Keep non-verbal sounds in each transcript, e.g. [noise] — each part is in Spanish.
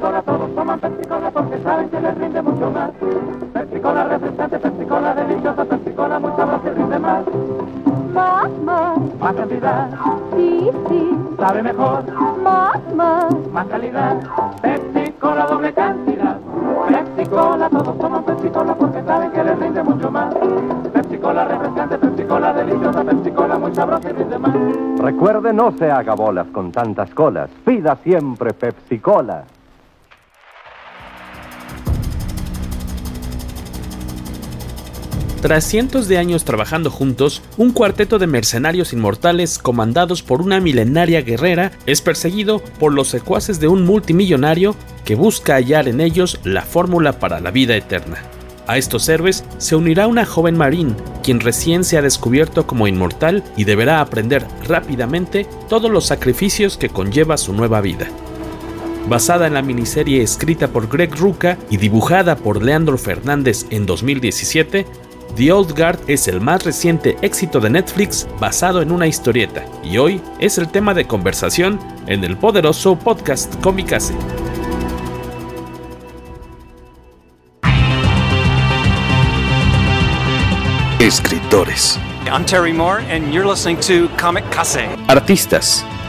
Pepsi-Cola, todos toman Pepsi-Cola porque saben que les rinde mucho más. Pepsi-Cola refrescante, Pepsi-Cola deliciosa, Pepsi-Cola muy sabrosa y rinde más. Más, más, Más cantidad, sí, sí, sabe mejor, más, más. más calidad. Pepsi-Cola doble cantidad. Pepsi-Cola, todos toman Pepsi-Cola porque saben que les rinde mucho más. Pepsi-Cola refrescante, Pepsi-Cola deliciosa, Pepsi-Cola muy sabrosa y rinde más. Recuerde, no se haga bolas con tantas colas. Pida siempre Pepsi Tras cientos de años trabajando juntos, un cuarteto de mercenarios inmortales comandados por una milenaria guerrera es perseguido por los secuaces de un multimillonario que busca hallar en ellos la fórmula para la vida eterna. A estos héroes se unirá una joven marín, quien recién se ha descubierto como inmortal y deberá aprender rápidamente todos los sacrificios que conlleva su nueva vida. Basada en la miniserie escrita por Greg Rucka y dibujada por Leandro Fernández en 2017, The Old Guard es el más reciente éxito de Netflix basado en una historieta y hoy es el tema de conversación en el poderoso podcast Comicase. Escritores, I'm Terry Moore, and you're listening to Comic Case. Artistas,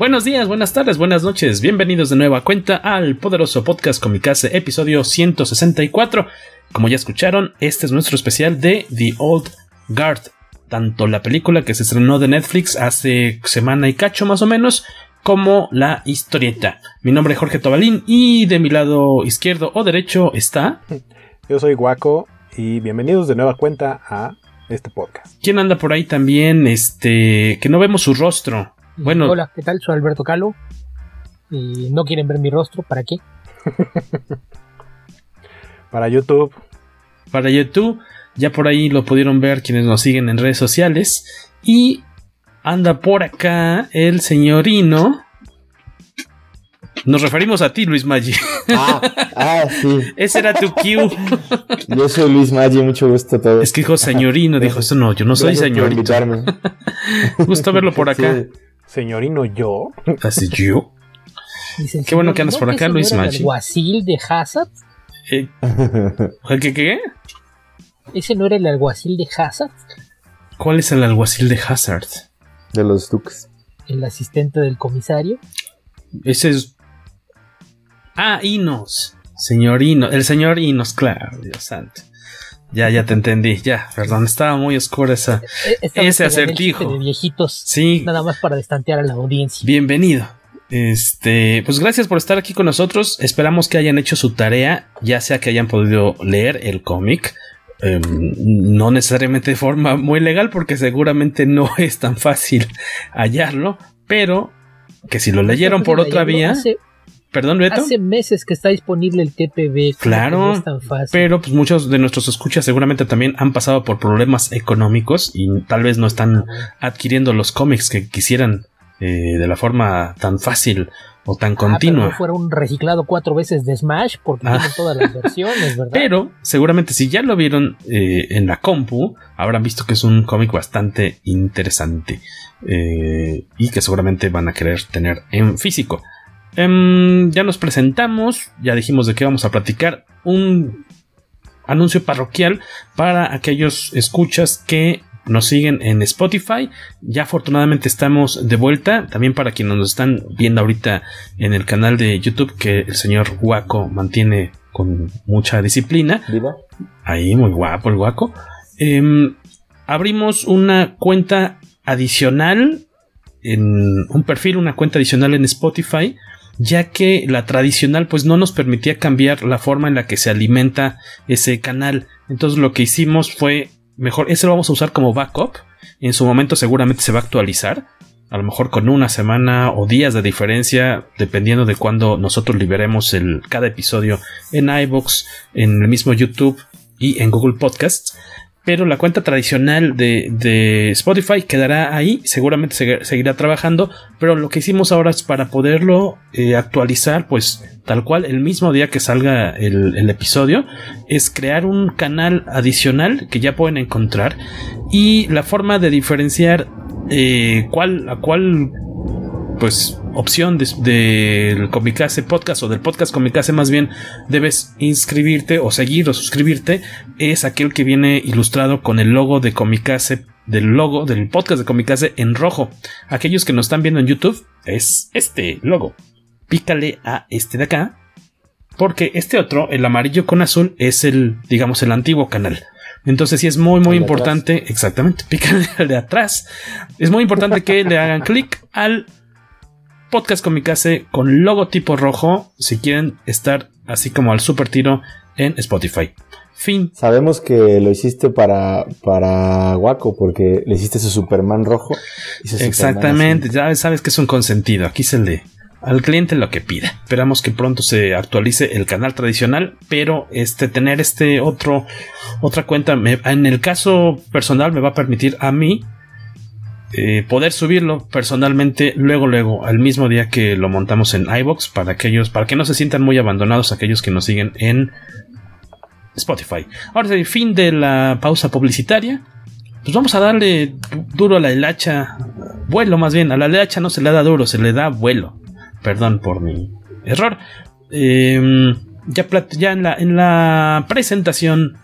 Buenos días, buenas tardes, buenas noches, bienvenidos de nueva cuenta al poderoso podcast Comicase episodio 164. Como ya escucharon, este es nuestro especial de The Old Guard, tanto la película que se estrenó de Netflix hace semana y cacho más o menos, como la historieta. Mi nombre es Jorge Tobalín y de mi lado izquierdo o derecho está... Yo soy Guaco y bienvenidos de nueva cuenta a este podcast. ¿Quién anda por ahí también? Este... que no vemos su rostro. Bueno, Hola, ¿qué tal? Soy Alberto Calo. Y no quieren ver mi rostro, ¿para qué? [laughs] Para YouTube, para YouTube. Ya por ahí lo pudieron ver quienes nos siguen en redes sociales. Y anda por acá el señorino. Nos referimos a ti, Luis Maggi. [laughs] Ah, ah, sí. Ese era tu cue. [laughs] Yo soy Luis Maggi, mucho gusto a todos. Es que dijo señorino, dijo eso no, yo no soy señorito. Gusto verlo por acá. Sí. Señorino yo. Así yo. Dicen, Qué bueno "¿No- que andas por acá, Luis era Maggi?" ¿El alguacil de Hazard? Eh, ¿Qué, qué? ¿Ese no era el alguacil de Hazard? ¿Cuál es el alguacil de Hazard? De los Dukes. El asistente del comisario. Ese es. Ah, Inos. Señor Inos. El señor Inos, claro, Dios santo. Ya, ya te entendí, ya, perdón, estaba muy oscura esa. Esta Ese acertijo. chiste De viejitos. Sí, Nada más para destantear a la audiencia. bienvenido. Este, pues gracias por estar aquí con nosotros. Esperamos que hayan hecho su tarea, ya sea que hayan podido leer el cómic. em, no necesariamente de forma muy legal, porque seguramente no [laughs] es tan fácil hallarlo. Pero que si lo leyeron por otra vía. Hace, Perdón, Beto. hace meses que está disponible el TPB. Claro, no es tan fácil. Pero pues muchos de nuestros escuchas seguramente también han pasado por problemas económicos y tal vez no están adquiriendo los cómics que quisieran eh, de la forma tan fácil o tan Ah, pero continua. no fueron reciclado cuatro veces de Smash porque Ah. tienen todas las versiones, ¿verdad? [laughs] Pero seguramente si ya lo vieron eh, en la compu, habrán visto que es un cómic bastante interesante eh, y que seguramente van a querer tener en físico. Em, ya nos presentamos, ya dijimos de qué vamos a platicar. Un anuncio parroquial para aquellos escuchas que nos siguen en Spotify. Ya afortunadamente estamos de vuelta. También para quienes nos están viendo ahorita en el canal de YouTube que el señor Waco mantiene con mucha disciplina. ¿Viva? Ahí, muy guapo el guaco. Em, abrimos una cuenta adicional en un perfil, una cuenta adicional en Spotify, ya que la tradicional pues no nos permitía cambiar la forma en la que se alimenta ese canal. Entonces lo que hicimos fue mejor, ese lo vamos a usar como backup. En su momento seguramente se va a actualizar. A lo mejor con una semana o días de diferencia, dependiendo de cuando nosotros liberemos el, cada episodio en iBox, en el mismo YouTube y en Google Podcasts pero la cuenta tradicional de, Spotify quedará ahí, seguramente seguirá trabajando, pero lo que hicimos ahora es para poderlo eh, actualizar, pues tal cual el mismo día que salga el, episodio, es crear un canal adicional que ya pueden encontrar y la forma de diferenciar eh, cuál, a cuál pues opción del de, Comicase Podcast o del podcast Comicase más bien debes inscribirte o seguir o suscribirte es aquel que viene ilustrado con el logo de Comicase del logo del podcast de Comicase en rojo. Aquellos que nos están viendo en YouTube es este logo. Pícale a este de acá porque este otro, el amarillo con azul, es el, digamos, el antiguo canal. Entonces sí es muy, muy importante, exactamente, [laughs] pícale al de atrás. Es muy importante que le hagan clic al podcast Comicase con logotipo rojo si quieren estar así como al super tiro en Spotify. Fin. Sabemos que lo hiciste para, para Waco porque le hiciste su Superman rojo. Exactamente, ya sabes que es un consentido. Aquí se le al cliente lo que pida. Esperamos que pronto se actualice el canal tradicional, pero este tener este otro otra cuenta en el caso personal me va a permitir a mí eh, poder subirlo personalmente luego luego al mismo día que lo montamos en iBox para aquellos para que no se sientan muy abandonados aquellos que nos siguen en Spotify. Ahora el fin de la pausa publicitaria. Pues vamos a darle duro a la hilacha, vuelo más bien, a la hilacha no se le da duro, se le da vuelo. Perdón por mi error. Em, ya, ya en, la, en la presentación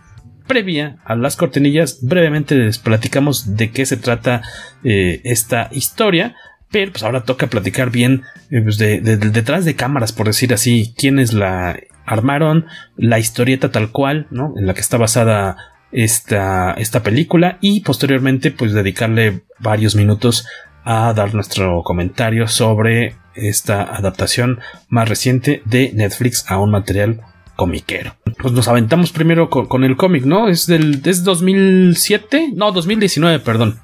previa a las cortinillas, brevemente les platicamos de qué se trata eh, esta historia. Pero pues ahora toca platicar bien eh, pues, de, detrás de cámaras, por decir así, quiénes la armaron, la historieta tal cual, ¿no? En la que está basada esta, esta película y posteriormente pues dedicarle varios minutos a dar nuestro comentario sobre esta adaptación más reciente de Netflix a un material comiquero. Pues nos aventamos primero con, el cómic, ¿no? Es del es 2007, no, 2019, perdón.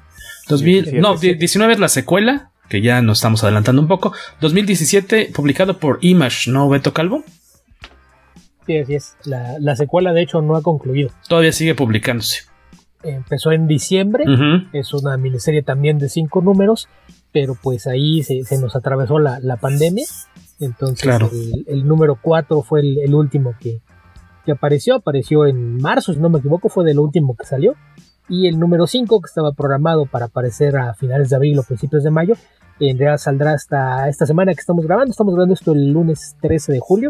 2000, no, 19 es la secuela, que ya nos estamos adelantando un poco. 2017, publicado por Image, ¿no, Beto Calvo? Sí, así es. La, secuela, de hecho, no ha concluido. Todavía sigue publicándose. Empezó en diciembre, es una miniserie también de cinco números, pero pues ahí se, nos atravesó la, la pandemia entonces el, número 4 fue el, último que, apareció, apareció en marzo, si no me equivoco, fue del último que salió. Y el número 5, que estaba programado para aparecer a finales de abril o principios de mayo, en realidad saldrá hasta esta semana que estamos grabando. Estamos grabando esto el lunes 13 de julio.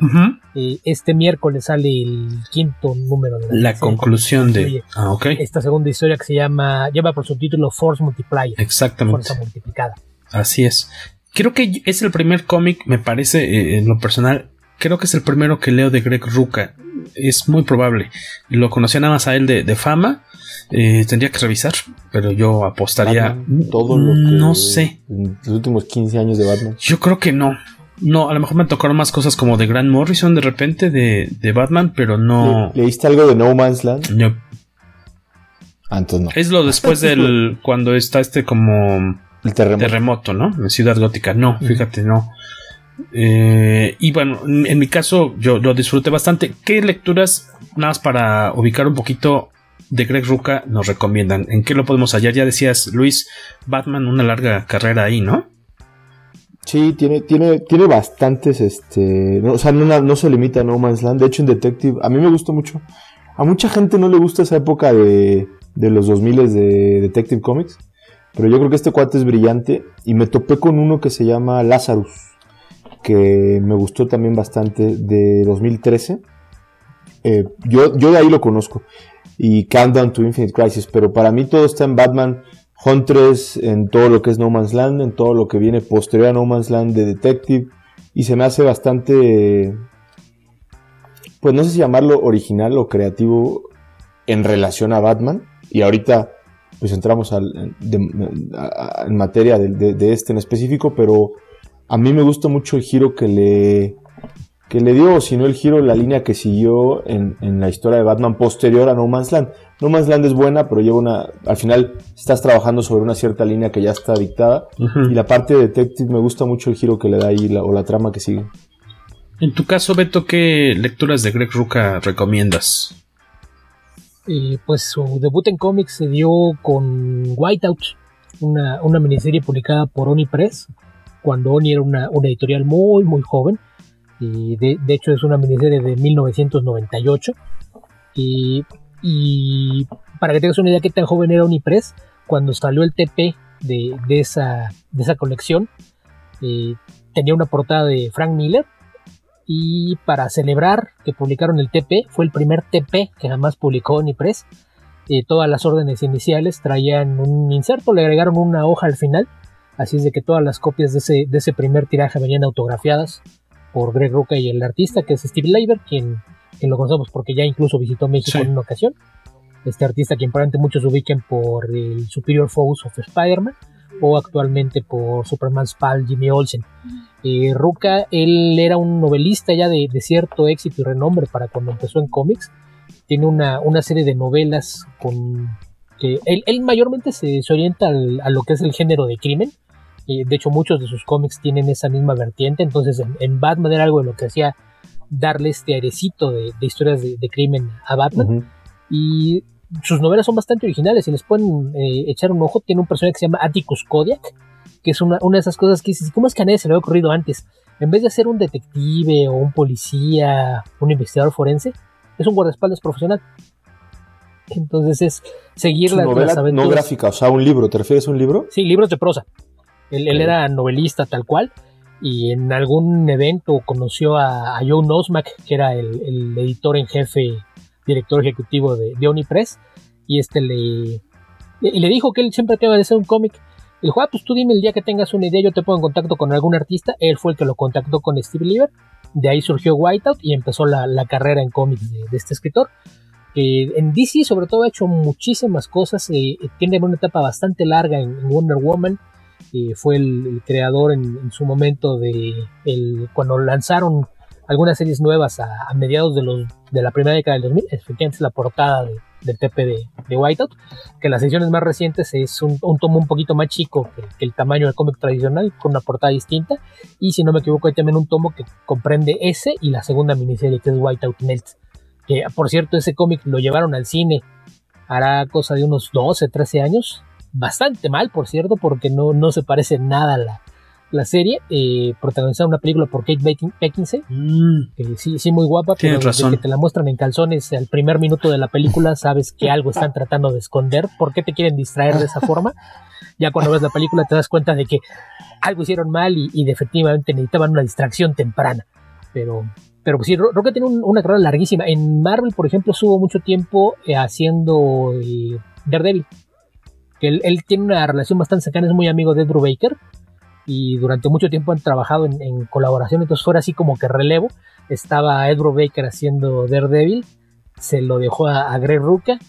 Eh, este miércoles sale el quinto número de la, conclusión de ah, esta segunda historia que se llama, lleva por su título Force Multiplier. Exactamente. Fuerza multiplicada. Así es. Creo que es el primer cómic, me parece, eh, en lo personal, creo que es el primero que leo de Greg Ruca. Es muy probable. Lo conocía nada más a él de, fama. Eh, tendría que revisar, pero yo apostaría. todo lo que. No sé. Los últimos 15 años de Batman. Yo creo que no. No, a lo mejor me tocaron más cosas como de Grant Morrison de repente de, de Batman, pero no. ¿Leíste algo de No Man's Land? No. Antes ah, no. Es lo después del. cuando está este como el terremoto. terremoto, ¿no? En Ciudad Gótica. No, fíjate, no. Eh, y bueno, en mi caso yo lo disfruté bastante. ¿Qué lecturas, nada más para ubicar un poquito de Greg Ruca, nos recomiendan? ¿En qué lo podemos hallar? Ya decías, Luis, Batman, una larga carrera ahí, ¿no? Sí, tiene, tiene, tiene bastantes, este, o sea, no, no, se limita a No Man's Land. De hecho, en Detective, a mí me gustó mucho. A mucha gente no le gusta esa época de, de los 2000 de Detective Comics. Pero yo creo que este cuate es brillante y me topé con uno que se llama Lazarus, que me gustó también bastante, de 2013. Eh, yo, yo de ahí lo conozco. Y Countdown to Infinite Crisis, pero para mí todo está en Batman Huntress, en todo lo que es No Man's Land, en todo lo que viene posterior a No Man's Land de Detective. Y se me hace bastante, pues no sé si llamarlo original o creativo en relación a Batman. Y ahorita pues entramos al, en materia de, de, este en específico, pero a mí me gusta mucho el giro que le, que le dio, o si no el giro, la línea que siguió en, en, la historia de Batman posterior a No Man's Land. No Man's Land es buena, pero lleva una, al final estás trabajando sobre una cierta línea que ya está dictada. Y la parte de Detective me gusta mucho el giro que le da ahí o la trama que sigue. En tu caso, Beto, ¿qué lecturas de Greg Ruca recomiendas? Eh, pues su debut en cómics se dio con Whiteout, una, una miniserie publicada por Oni Press, cuando Oni era una, editorial muy, muy joven. Y de, hecho es una miniserie de 1998. Y, y, para que tengas una idea de qué tan joven era Oni Press, cuando salió el TP de, esa, de esa colección, eh, tenía una portada de Frank Miller y para celebrar que publicaron el TP, fue el primer TP que jamás publicó Onipress. Eh, todas las órdenes iniciales traían un inserto, le agregaron una hoja al final, así es de que todas las copias de ese, de ese primer tiraje venían autografiadas por Greg Rucka y el artista que es Steve Leiber, quien, quien lo conocemos porque ya incluso visitó México en una ocasión. Este artista quien probablemente muchos ubiquen por el Superior Foes of Spider-Man o actualmente por Superman's pal Jimmy Olsen. Eh, Ruka, él era un novelista ya de, cierto éxito y renombre para cuando empezó en cómics. Tiene una, serie de novelas con que él, mayormente se, orienta a lo que es el género de crimen. Eh, de hecho, muchos de sus cómics tienen esa misma vertiente. Entonces, en, Batman era algo de lo que hacía darle este airecito de, historias de, crimen a Batman. Y sus novelas son bastante originales. Si les pueden eh, echar un ojo, tiene un personaje que se llama Atticus Kodiak, que es una, de esas cosas que dices, ¿cómo es que a nadie se le había ocurrido antes? En vez de ser un detective o un policía, un investigador forense, es un guardaespaldas profesional. Entonces es seguir la, novela No gráfica, o sea, un libro. ¿Te refieres a un libro? Sí, libros de prosa. Él, era novelista tal cual y en algún evento conoció a, Joe Nosmack, que era el editor en jefe director ejecutivo de, de Press, y este le, le dijo que él siempre acaba de hacer un cómic. Le dijo, ah, pues tú dime el día que tengas una idea, yo te pongo en contacto con algún artista. Él fue el que lo contactó con Steve Lieber. De ahí surgió Whiteout y empezó la, carrera en cómics de, este escritor. en DC sobre todo ha hecho muchísimas cosas. Eh, tiene una etapa bastante larga en, Wonder Woman. Eh, fue el, creador en, su momento de cuando lanzaron algunas series nuevas a, mediados de, de la primera década del 2000. Efectivamente es la portada del TP de, Whiteout, que las ediciones más recientes es un, tomo un poquito más chico que, el tamaño del cómic tradicional, con una portada distinta. Y si no me equivoco, hay también un tomo que comprende ese y la segunda miniserie que es Whiteout Melt. Que por cierto, ese cómic lo llevaron al cine hará cosa de unos 12, 13 años. Bastante mal, por cierto, porque no, no se parece nada a la, la serie, eh, protagonizada una película por Kate Beckinsale, mm. que sí, sí, muy guapa, pero desde que te la muestran en calzones al primer minuto de la película, [laughs] sabes que algo están tratando de esconder. ¿Por qué te quieren distraer de esa forma? Ya cuando ves la película te das cuenta de que algo hicieron mal y, efectivamente necesitaban una distracción temprana. Pero, pero pues sí, Roca tiene una carrera larguísima. En Marvel, por ejemplo, estuvo mucho tiempo eh, haciendo eh, Daredevil. Que él, él, tiene una relación bastante cercana, es muy amigo de Drew Baker y durante mucho tiempo han trabajado en, colaboración, entonces fuera así como que relevo. Estaba Edward Baker haciendo Daredevil, se lo dejó a, Greg Rucka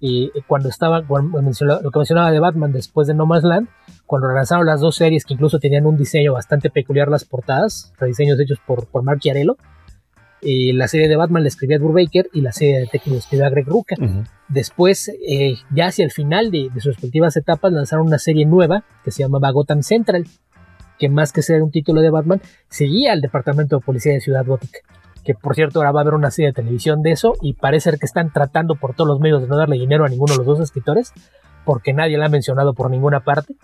y cuando estaba, lo que mencionaba de Batman después de No Man's Land, cuando lanzaron las dos series que incluso tenían un diseño bastante peculiar las portadas, rediseños hechos por, por Mark Chiarello, la serie de Batman la escribía Edward Baker y la serie de Detective la escribía Greg Rucka. Después, eh, ya hacia el final de, de, sus respectivas etapas, lanzaron una serie nueva que se llamaba Gotham Central, que más que ser un título de Batman, seguía al Departamento de Policía de Ciudad Gótica. Que por cierto, ahora va a haber una serie de televisión de eso y parece ser que están tratando por todos los medios de no darle dinero a ninguno de los dos escritores, porque nadie la ha mencionado por ninguna parte.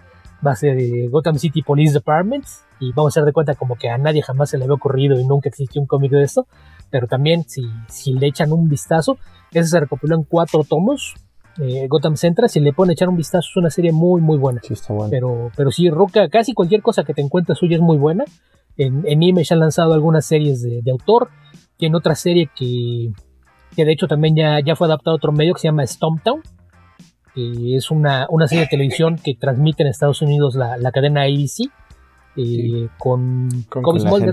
Va a ser de Gotham City Police Department y vamos a hacer de cuenta como que a nadie jamás se le había ocurrido y nunca existió un cómic de esto. Pero también, si, si le echan un vistazo, ese se recopiló en cuatro tomos eh, Gotham Central, si le pueden echar un vistazo, es una serie muy, muy buena. Sí, está. Pero, pero sí, Roca, casi cualquier cosa que te encuentres suya es muy buena. En, en Image han lanzado algunas series de, autor. Tiene otra serie que, que de hecho también ya, ya fue adaptado a otro medio que se llama Stomptown. Que es una, una serie de televisión que transmite en Estados Unidos la, la cadena ABC. Eh, con, con, Kobe Smulders.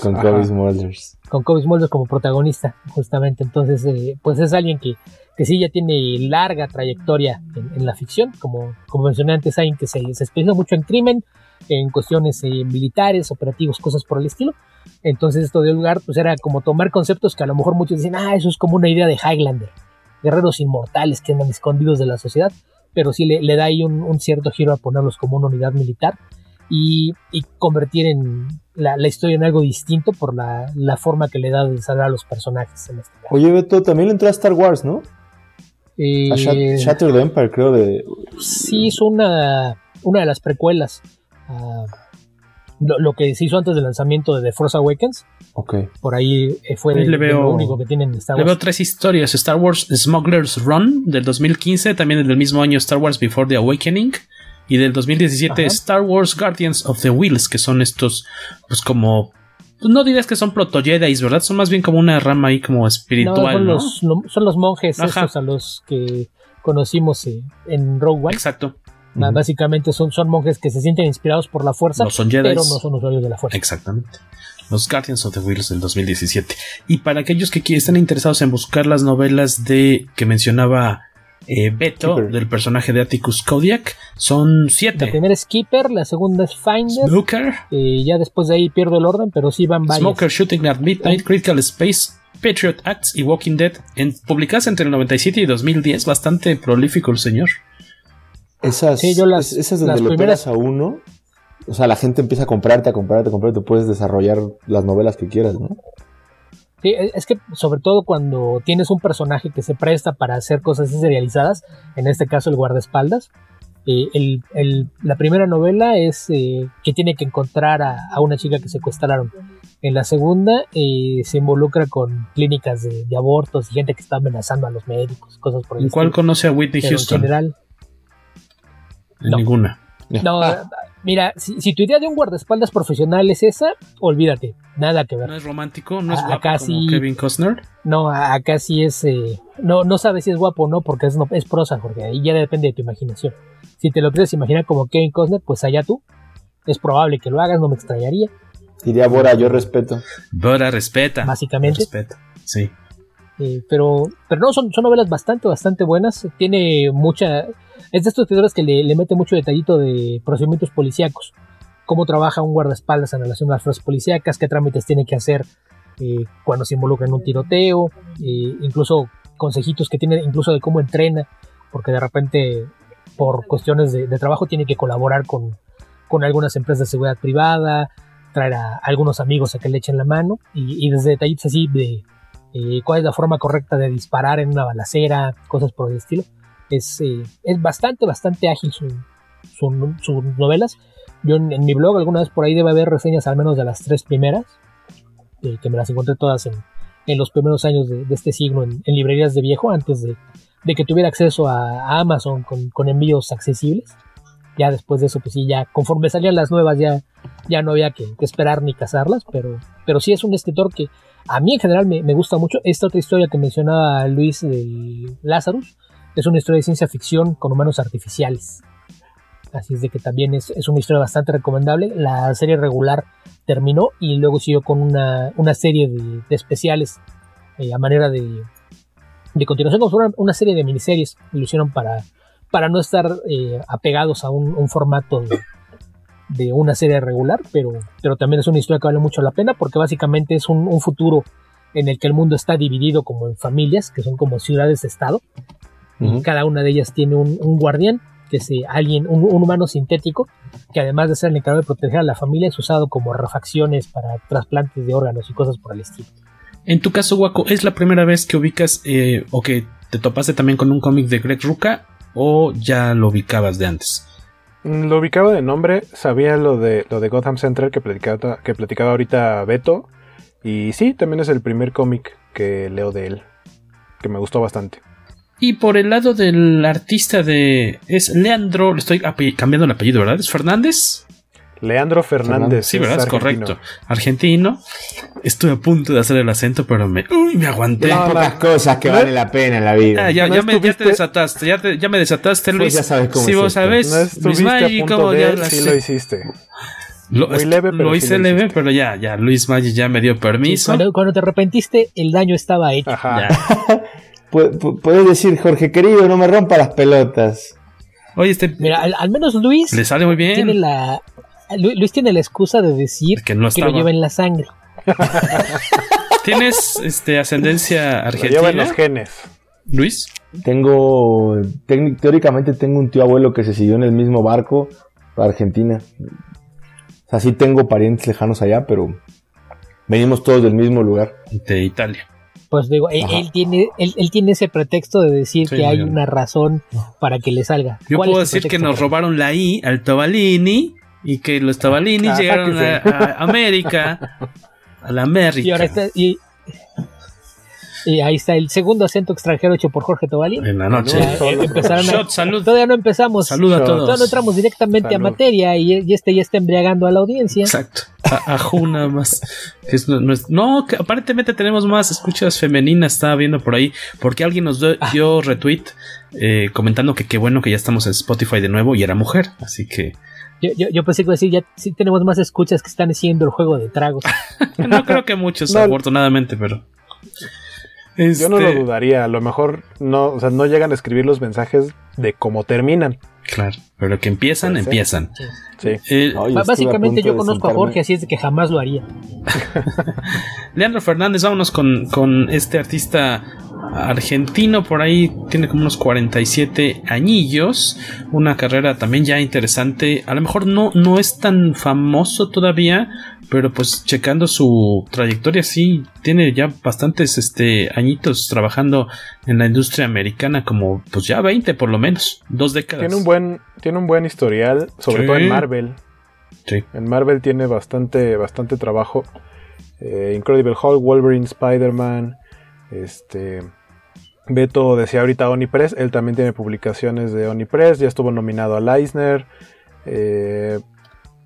con Kobe Smulders. Con Kobe Smulders como protagonista, justamente. Entonces, eh, pues es alguien que, que sí ya tiene larga trayectoria en, la ficción, como, como mencioné antes, alguien que se, se especializa mucho en crimen, en cuestiones eh, militares, operativos, cosas por el estilo. Entonces esto dio lugar, pues era como tomar conceptos que a lo mejor muchos dicen, ah, eso es como una idea de Highlander, guerreros inmortales que andan escondidos de la sociedad, pero sí le, da ahí un, cierto giro a ponerlos como una unidad militar y, convertir en la, historia en algo distinto por la, forma que le da de desarrollar a los personajes. En este Oye, Beto, también le entró a Star Wars, ¿no? Eh, a Shattered Empire, creo, de... Sí, es una, una de las precuelas. Ah, lo, que se hizo antes del lanzamiento de The Force Awakens. Ok. Por ahí eh, fue lo único que tienen Star Wars. Le veo tres historias: Star Wars Smuggler's Run del 2015, también del mismo año Star Wars Before the Awakening. Y del 2017 Star Wars Guardians of the Wheels, que son estos, pues como pues no dirías que son proto ¿verdad? Son más bien como una rama ahí como espiritual. son, Los, son los monjes estos a los que conocimos eh, en Rogue One. Exacto. Básicamente son, son monjes que se sienten inspirados por la fuerza, pero no son usuarios de la fuerza. Exactamente. Los Guardians of the Wheels del 2017. Y para aquellos que están interesados en buscar las novelas de que mencionaba eh, Beto, del personaje de Atticus Kodiak, son siete. La primera es Keeper, la segunda es Finder. Smoker. Eh, ya después de ahí pierdo el orden, pero sí van varias. Smoker, Shooting at Midnight, Critical Space, Patriot Acts y Walking Dead, en, publicadas entre el 97 y 2010. Bastante prolífico el señor. Esas, sí, yo las, esas donde lo primeras... a uno, o sea, la gente empieza a comprarte, a comprarte, a comprarte, puedes desarrollar las novelas que quieras, ¿no? Sí, e, es que sobre todo cuando tienes un personaje que se presta para hacer cosas serializadas, en este caso el guardaespaldas, eh, el, la primera novela es eh, que tiene que encontrar a, una chica que secuestraron. En la segunda eh, se involucra con clínicas de, abortos y gente que está amenazando a los médicos, cosas por el ¿En cuál conoce a Whitney Houston? En general, ninguna. No, [laughs] mira, si, tu idea de un guardaespaldas profesional es esa, olvídate, nada que ver. ¿No es romántico? ¿No es guapo como Kevin Costner? No, acá sí es... Eh, no, no sabes si es guapo o no, porque es, es prosa, porque ahí ya depende de tu imaginación. Si te lo quieres imaginar como Kevin Costner, pues allá tú. Es probable que lo hagas, no me extrañaría. Diría Bora, yo respeto. Bora respeta. Básicamente. Respeta, sí. Eh, pero, pero no, son, son novelas bastante, bastante buenas. Tiene mucha es de estos escritores que le, mete mucho detallito de procedimientos policíacos. Cómo trabaja un guardaespaldas en relación a las fuerzas policíacas, qué trámites tiene que hacer eh, cuando se involucra en un tiroteo, eh, incluso consejitos que tiene, incluso de cómo entrena, porque de repente por cuestiones de, trabajo tiene que colaborar con, con, algunas empresas de seguridad privada, traer a, algunos amigos a que le echen la mano, y, desde detallitos así de eh, cuál es la forma correcta de disparar en una balacera, cosas por el estilo es, es bastante, bastante ágil sus su, novelas. Yo en, mi blog alguna vez por ahí debe haber reseñas al menos de las tres primeras, eh, que me las encontré todas en, en los primeros años de, este siglo en, librerías de viejo, antes de, de que tuviera acceso a, Amazon con, con, envíos accesibles. Ya después de eso, pues sí, ya conforme salían las nuevas, ya, ya no había que, esperar ni cazarlas, pero, pero sí es un escritor que a mí en general me, me gusta mucho. Esta otra historia que mencionaba Luis de Lazarus, es una historia de ciencia ficción con humanos artificiales. Así es de que también es, una historia bastante recomendable. La serie regular terminó y luego siguió con una, serie de, especiales eh, a manera de, de continuación, como una, serie de miniseries. Lo hicieron para, para no estar eh, apegados a un, formato de, una serie regular, pero, pero también es una historia que vale mucho la pena porque básicamente es un, un futuro en el que el mundo está dividido como en familias, que son como ciudades-estado, cada una de ellas tiene un, guardián, que es eh, alguien, un, humano sintético, que además de ser el encargado de proteger a la familia, es usado como refacciones para trasplantes de órganos y cosas por el estilo. En tu caso, Waco, ¿es la primera vez que ubicas eh, o que te topaste también con un cómic de Greg Ruca o ya lo ubicabas de antes? Mm, lo ubicaba de nombre, sabía lo de lo de Gotham Central que platicaba, que platicaba ahorita Beto. Y sí, también es el primer cómic que leo de él, que me gustó bastante. Y por el lado del artista de. Es Leandro. Le estoy cambiando el apellido, ¿verdad? ¿Es Fernández? Leandro Fernández. Sí, ¿verdad? Es, correcto. Argentino. Estuve a punto de hacer el acento, pero me. Uy, me aguanté. Hay pocas cosas que valen la pena en la vida. Ah, ya, ya, me, ya, te desataste. Ya, te, ya me desataste, Luis. ya sabes cómo si vos sabés, Luis Maggi, ¿cómo ya lo Sí lo hiciste. Lo, Muy leve, pero lo hice leve, pero ya, ya, Luis Maggi ya me dio permiso. cuando, cuando, te arrepentiste, el daño estaba hecho. Ajá. [laughs] puedes decir, Jorge querido, no me rompa las pelotas. Oye, este. Mira, al, menos Luis. Le sale muy bien. Tiene la, Luis tiene la excusa de decir que, no lo lleva en la sangre. [laughs] ¿Tienes este, ascendencia argentina? Lo lleva en los genes. Luis. Tengo. Teóricamente tengo un tío abuelo que se siguió en el mismo barco para Argentina. O sea, sí tengo parientes lejanos allá, pero venimos todos del mismo lugar. De Italia. Pues digo, él, tiene, él, tiene ese pretexto de decir que hay una razón para que le salga. Yo puedo decir que nos robaron la I al Tobalini y que los Tobalini ah, llegaron a, América, [laughs] a la América. Y ahora está, y, y ahí está el segundo acento extranjero hecho por Jorge Tobalín. En la noche. Eh, todavía no empezamos. Saluda a todos. Todavía no entramos directamente a materia y, este ya está embriagando a la audiencia. Exacto. A, a más. no, que aparentemente tenemos más escuchas femeninas. Estaba viendo por ahí. Porque alguien nos ah. dio retweet eh, comentando que qué bueno que ya estamos en Spotify de nuevo y era mujer. Así que. Yo, yo, pensé que decir, ya sí tenemos más escuchas que están haciendo el juego de tragos. [laughs] no creo que muchos, [laughs] afortunadamente, pero. Yo no lo este, dudaría, a lo mejor no, o sea, no llegan a escribir los mensajes de cómo terminan. Claro, pero que empiezan, empiezan. Sí. Eh, básicamente yo conozco a Jorge, así es de que jamás lo haría. [laughs] Leandro Fernández, vámonos con, con este artista argentino, por ahí tiene como unos 47 añillos, una carrera también ya interesante, a lo mejor no, no es tan famoso todavía, pero pues checando su trayectoria sí tiene ya bastantes este añitos trabajando en la industria americana como pues ya 20 por lo menos, dos décadas. Tiene un buen tiene un buen historial, sobre todo en Marvel. Sí. En Marvel tiene bastante bastante trabajo. Eh, Incredible Hulk, Wolverine, Spider-Man, este Beto decía ahorita Onipress, él también tiene publicaciones de Onipress, ya estuvo nominado a Leisner. Eh,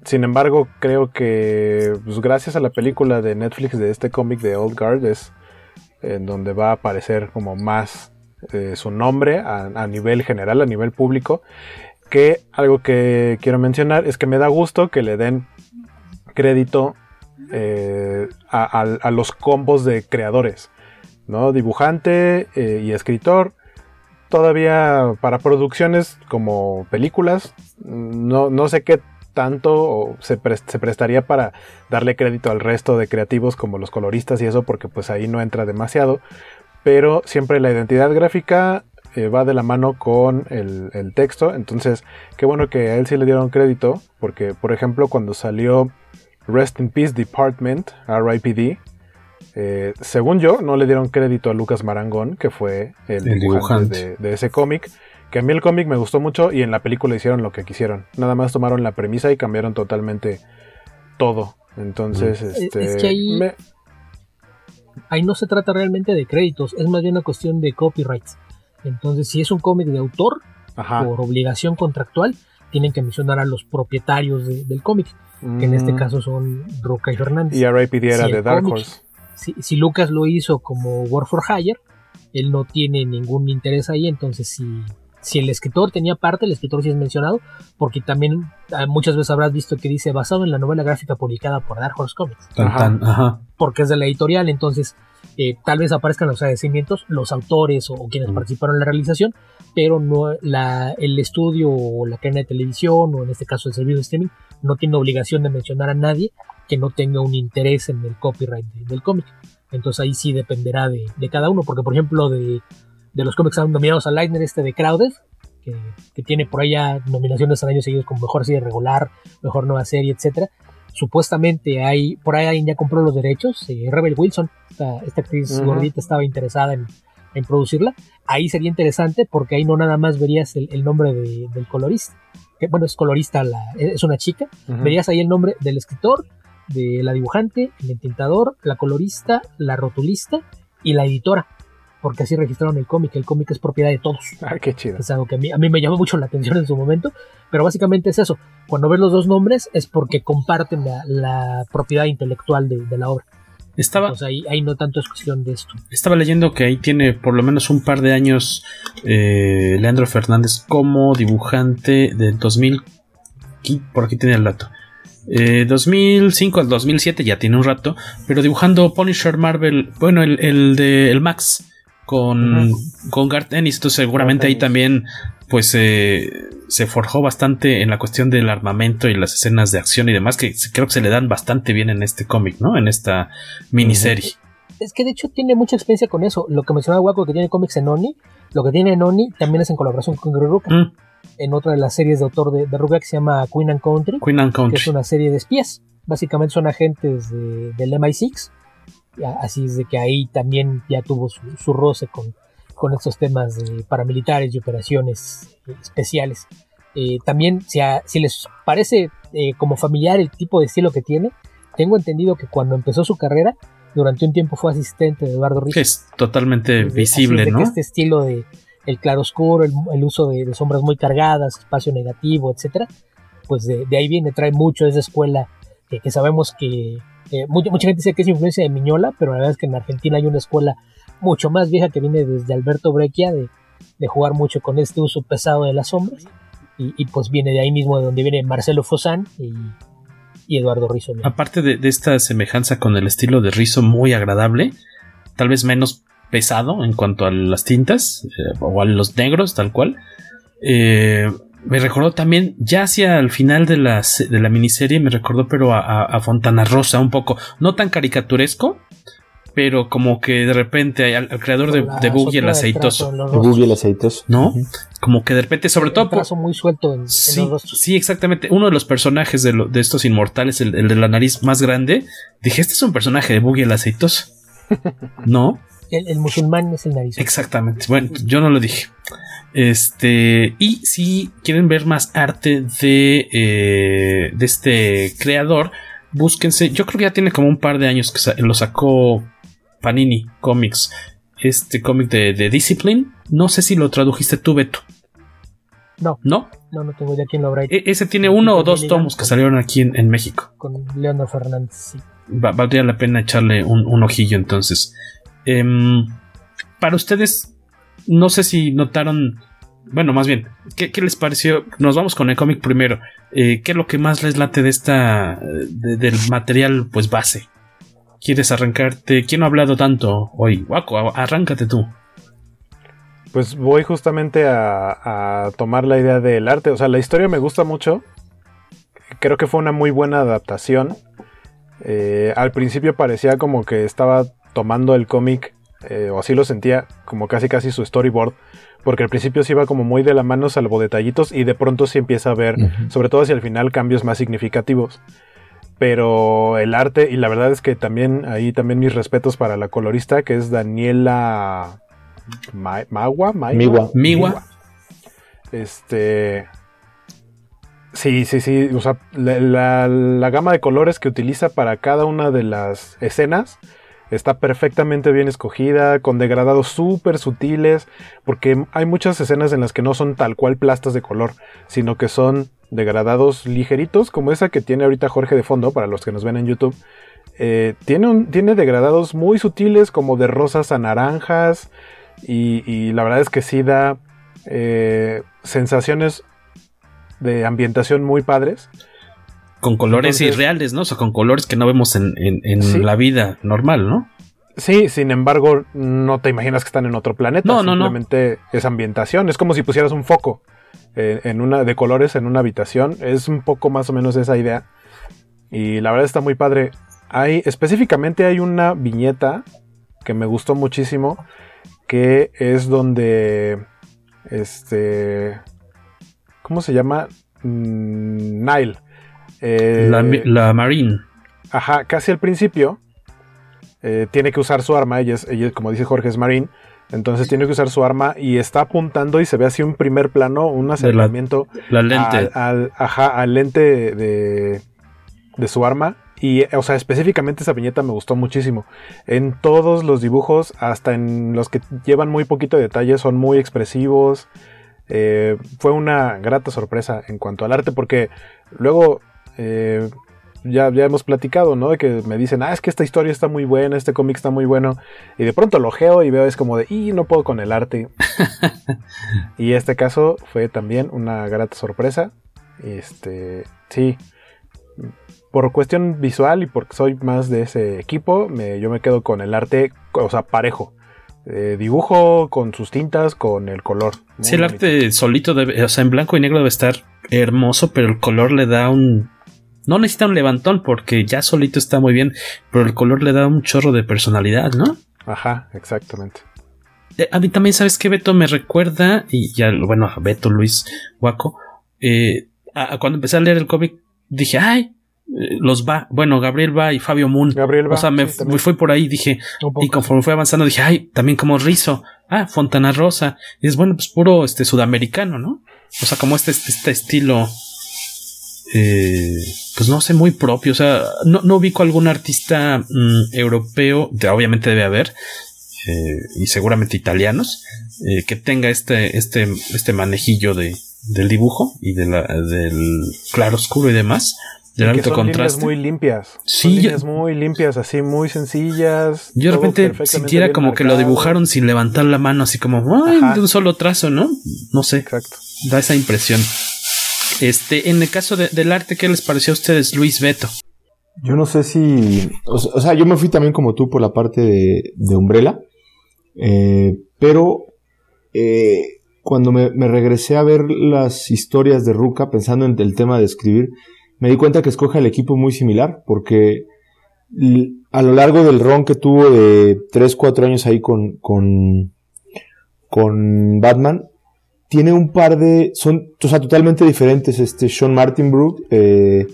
sin embargo, creo que pues, gracias a la película de Netflix de este cómic de Old Guard es en donde va a aparecer como más eh, su nombre a, nivel general, a nivel público. Que algo que quiero mencionar es que me da gusto que le den crédito eh, a, los combos de creadores, ¿no? Dibujante eh, y escritor. Todavía para producciones como películas, no, no sé qué tanto o se, prestaría para darle crédito al resto de creativos como los coloristas y eso porque pues ahí no entra demasiado pero siempre la identidad gráfica eh, va de la mano con el, texto entonces qué bueno que a él sí le dieron crédito porque por ejemplo cuando salió Rest in Peace Department RIPD eh, según yo no le dieron crédito a Lucas Marangón que fue el, dibujante, de ese cómic que a mí el cómic me gustó mucho y en la película hicieron lo que quisieron. Nada más tomaron la premisa y cambiaron totalmente todo. Entonces, este, es que ahí, ahí no se trata realmente de créditos, es más bien una cuestión de copyrights. Entonces, si es un cómic de autor, por obligación contractual, tienen que mencionar a los propietarios del cómic, que en este mm. caso son Roca y Fernández. Y R.I.P.D. era de Dark Horse. Si, si, Lucas lo hizo como War for Hire, él no tiene ningún interés ahí, entonces si si el escritor tenía parte, el escritor sí es mencionado, porque también ah, muchas veces habrás visto que dice basado en la novela gráfica publicada por Dark Horse Comics. Porque es de la editorial, entonces eh, tal vez aparezcan los agradecimientos, los autores o, quienes participaron en la realización, pero no la, el estudio o la cadena de televisión o en este caso el servicio de streaming no tiene obligación de mencionar a nadie que no tenga un interés en el copyright del cómic. Entonces ahí sí dependerá de, de cada uno, porque por ejemplo de de los cómics nominados a Lightner, este de Crowded, que, tiene por allá nominaciones al año seguidos como mejor serie regular, mejor nueva serie, etcétera. Supuestamente hay, por ahí alguien ya compró los derechos, eh, Rebel Wilson, esta, actriz gordita estaba interesada en, producirla. Ahí sería interesante porque ahí no nada más verías el, nombre del colorista, que bueno, es colorista, es una chica, verías ahí el nombre del escritor, de la dibujante, el entintador, la colorista, la rotulista y la editora porque así registraron el cómic. El cómic es propiedad de todos. Ah, qué chido. Es algo que a mí, a mí, me llamó mucho la atención en su momento, pero básicamente es eso. Cuando ves los dos nombres es porque comparten la, propiedad intelectual de, la obra. Estaba, Entonces ahí, ahí, no tanto es cuestión de esto. Estaba leyendo que ahí tiene por lo menos un par de años eh, Leandro Fernández como dibujante del 2000. Por aquí tiene el dato. 2005 eh, al 2007 ya tiene un rato, pero dibujando Punisher Marvel, bueno, el, el de el Max, con, con Garth Ennis. Entonces, seguramente ahí también, pues, eh, se forjó bastante en la cuestión del armamento y las escenas de acción y demás, que creo que se le dan bastante bien en este cómic, ¿no? En esta miniserie. Es que de hecho tiene mucha experiencia con eso. Lo que mencionaba Waco que tiene cómics en Oni, lo que tiene en Oni también es en colaboración con Rucka. Mm. En otra de las series de autor de, de Rucka que se llama Queen and Country. Queen and Country. Que es una serie de espías. Básicamente son agentes de, del MI6 Así es de que ahí también ya tuvo su, roce con, con estos temas de paramilitares y operaciones especiales. Eh, también, si, si, les parece eh, como familiar el tipo de estilo que tiene, tengo entendido que cuando empezó su carrera, durante un tiempo fue asistente de Eduardo Rizzo. Es totalmente visible, ¿no? este estilo de el claroscuro, el, el uso de, sombras muy cargadas, espacio negativo, etcétera, pues de, ahí viene, trae mucho de esa escuela que sabemos que mucha, gente dice que es influencia de Miñola, pero la verdad es que en Argentina hay una escuela mucho más vieja que viene desde Alberto Breccia de, jugar mucho con este uso pesado de las sombras. Y, pues viene de ahí mismo de donde viene Marcelo Fosán y, Eduardo Rizzo. Aparte de, esta semejanza con el estilo de Rizzo muy agradable, tal vez menos pesado en cuanto a las tintas eh, o a los negros, tal cual. Eh, me recordó también, ya hacia el final de la, de la miniserie, me recordó pero a, Fontana Rosa un poco, no tan caricaturesco, pero como que de repente al, creador de, de Boogie el aceitoso. Boogie el aceitoso. ¿No? Como que de repente, sobre todo... Por, muy suelto en, sí, sí, exactamente. Uno de los personajes de, de estos inmortales, el, el, de la nariz más grande, dije, este es un personaje de Boogie el aceitoso. ¿No? El, musulmán es el nariz. Exactamente. Bueno, yo no lo dije. Este, y si quieren ver más arte de, eh, de este creador, búsquense. Yo creo que ya tiene como un par de años que lo sacó Panini Comics. Este cómic de, Discipline. No sé si lo tradujiste tú, Beto. No. ¿No? No, no tengo ya quién lo habrá hecho. E, ese tiene uno o dos tomos que salieron aquí en, México. Con Leonardo Fernández, sí. valdría la pena echarle un, ojillo entonces. Em, para ustedes, no sé si notaron. Bueno, más bien, ¿qué, les pareció? Nos vamos con el cómic primero. Eh, ¿Qué es lo que más les late de esta. del material, pues base? ¿Quieres arrancarte? ¿Quién ha hablado tanto hoy? Waco, arráncate tú. Pues voy justamente a, tomar la idea del arte. O sea, la historia me gusta mucho. Creo que fue una muy buena adaptación. Eh, al principio parecía como que estaba tomando el cómic eh, o así lo sentía, como casi casi su storyboard, porque al principio se iba como muy de la mano salvo detallitos y de pronto sí empieza a ver, sobre todo hacia el final, cambios más significativos. Pero el arte, y la verdad es que también ahí también mis respetos para la colorista, que es Daniela Magua, Miwa. Miwa. Este. Sí, sí, sí. O sea, la gama de colores que utiliza para cada una de las escenas está perfectamente bien escogida, con degradados súper sutiles, porque hay muchas escenas en las que no son tal cual plastas de color, sino que son degradados ligeritos, como esa que tiene ahorita Jorge de fondo, para los que nos ven en YouTube. Eh, tiene, tiene degradados muy sutiles, como de rosas a naranjas, y, la verdad es que sí da eh, sensaciones de ambientación muy padres. Con colores irreales, ¿no? O sea, con colores que no vemos en, la vida normal, ¿no? Sí, sin embargo, no te imaginas que están en otro planeta. No, no, Simplemente es ambientación. Es como si pusieras un foco eh, en una, de colores en una habitación. Es un poco más o menos esa idea. Y la verdad está muy padre. Hay, específicamente hay una viñeta que me gustó muchísimo. Que es donde. Este. ¿Cómo se llama? Mm, Nile eh, la, Marine. Ajá, casi al principio eh, tiene que usar su arma. Ella, es, como dice Jorge, es Marine. Entonces tiene que usar su arma y está apuntando y se ve así un primer plano, un acercamiento. La, lente. Al, ajá, al lente de, de su arma. Y, o sea, específicamente esa viñeta me gustó muchísimo. En todos los dibujos, hasta en los que llevan muy poquito de detalle, son muy expresivos. Eh, fue una grata sorpresa en cuanto al arte, porque luego eh, ya, ya hemos platicado, ¿no? De que me dicen, ah, es que esta historia está muy buena, este cómic está muy bueno. Y de pronto lo geo y veo, es como de, y no puedo con el arte. [laughs] y este caso fue también una grata sorpresa. Este, sí. Por cuestión visual y porque soy más de ese equipo, me, yo me quedo con el arte, o sea, parejo. eh, dibujo con sus tintas, con el color. Muy sí, el arte solito, debe, o sea, en blanco y negro debe estar hermoso, pero el color le da un... No necesita un levantón porque ya solito está muy bien, pero el color le da un chorro de personalidad, ¿no? Ajá, exactamente. Eh, a mí también, ¿sabes qué, Beto? Me recuerda, y ya, bueno, Beto Luis Guaco, eh, cuando empecé a leer el cómic, dije, ay, eh, los va, bueno, Gabriel va y Fabio Moon. Gabriel va. O sea, me, fui por ahí, dije, y conforme fue avanzando, dije, ay, también como Rizo, ah, Fontana Rosa. Y es bueno, pues puro este sudamericano, ¿no? O sea, como este, este, estilo, eh, pues no sé, muy propio. O sea, no, no ubico algún artista mm, europeo, obviamente debe haber, eh, y seguramente italianos, eh, que tenga este, este, este manejillo de, del dibujo y de la, del claro oscuro y demás del alto son contraste. Líneas muy limpias. Sí, son líneas muy limpias, así muy sencillas. Yo de repente sintiera como que lo dibujaron sin levantar la mano, así como Ay, de un solo trazo, ¿no? No sé. Exacto. Da esa impresión. Este, en el caso del arte, ¿qué les pareció a ustedes, Luis Beto? Yo no sé si. O, sea, yo me fui también como tú por la parte de, Umbrella. Eh, pero eh, cuando me, regresé a ver las historias de Ruka, pensando en el tema de escribir, me di cuenta que escoge el equipo muy similar, porque a lo largo del ron que tuvo de 3, 4 años ahí con, con, con Batman, tiene un par de. Son o sea, totalmente diferentes. Este Sean Martin Brook, eh,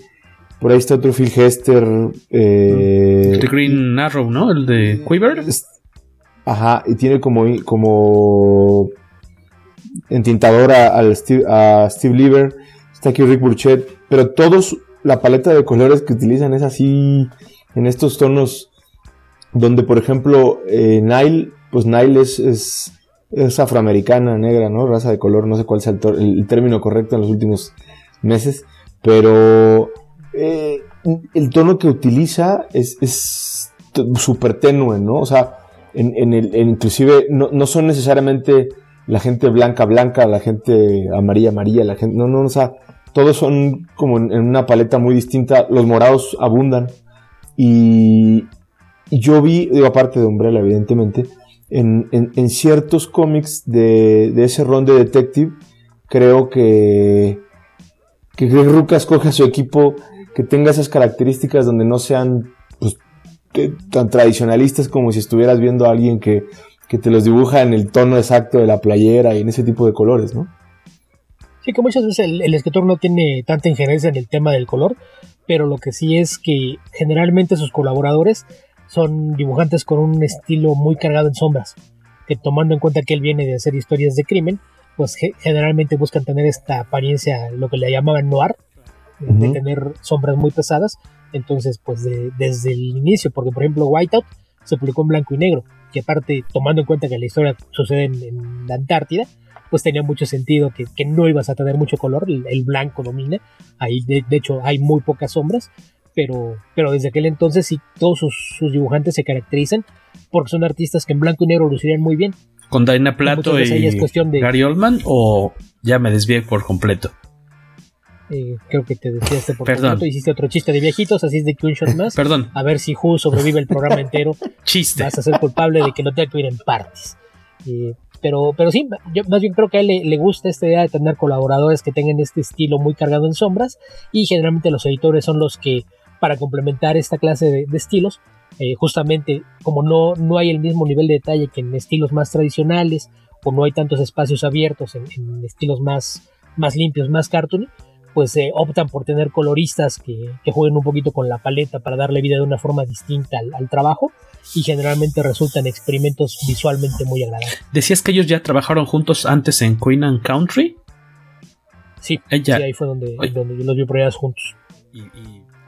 por ahí está otro Phil Hester. Eh, el de Green Arrow, ¿no? El de Quiver. Ajá, y tiene como, como entintador a, Steve, a Steve Lieber. Está aquí Rick Burchett pero todos, la paleta de colores que utilizan es así, en estos tonos, donde por ejemplo eh, Nile, pues Nile es, es, afroamericana, negra, ¿no? Raza de color, no sé cuál sea el, término correcto en los últimos meses, pero eh, el tono que utiliza es súper tenue, ¿no? O sea, en, el, inclusive no, no, son necesariamente la gente blanca blanca, la gente amarilla amarilla, la gente, no, no, o sea, todos son como en, una paleta muy distinta. Los morados abundan. Y, yo vi, digo, aparte de Umbrella, evidentemente, en, ciertos cómics de, ese ron de Detective, creo que, que Greg Rucka escoge a su equipo que tenga esas características donde no sean pues, tan tradicionalistas como si estuvieras viendo a alguien que, que te los dibuja en el tono exacto de la playera y en ese tipo de colores, ¿no? Sí, que muchas veces el, escritor no tiene tanta injerencia en el tema del color, pero lo que sí es que generalmente sus colaboradores son dibujantes con un estilo muy cargado en sombras, que tomando en cuenta que él viene de hacer historias de crimen, pues generalmente buscan tener esta apariencia, lo que le llamaban noir, de tener sombras muy pesadas. Entonces, pues desde el inicio, porque por ejemplo Whiteout se publicó en blanco y negro, que aparte, tomando en cuenta que la historia sucede en la Antártida, pues tenía mucho sentido que, no ibas a tener mucho color, el, blanco domina, ahí de, hecho hay muy pocas sombras, pero, pero desde aquel entonces sí todos sus, dibujantes se caracterizan porque son artistas que en blanco y negro lucirían muy bien. ¿Con Daina Plato y Gary Oldman o ya me desvié por completo? Eh, creo que te desviaste por completo, hiciste otro chiste de viejitos, así es de que un shot más. [laughs] Perdón. A ver si Who sobrevive el programa entero. [laughs] chiste. Vas a ser culpable de que no tenga que ir en partes. Eh, pero, pero sí, yo más bien creo que a él le, gusta esta idea de tener colaboradores que tengan este estilo muy cargado en sombras y generalmente los editores son los que para complementar esta clase de, estilos, eh, justamente como no, no hay el mismo nivel de detalle que en estilos más tradicionales o no hay tantos espacios abiertos en, estilos más, más limpios, más cartoony, pues eh, optan por tener coloristas que, jueguen un poquito con la paleta para darle vida de una forma distinta al trabajo y generalmente resultan experimentos visualmente muy agradables. ¿Decías que ellos ya trabajaron juntos antes en Queen and Country? Sí, sí ahí fue donde, donde yo los vi por juntos.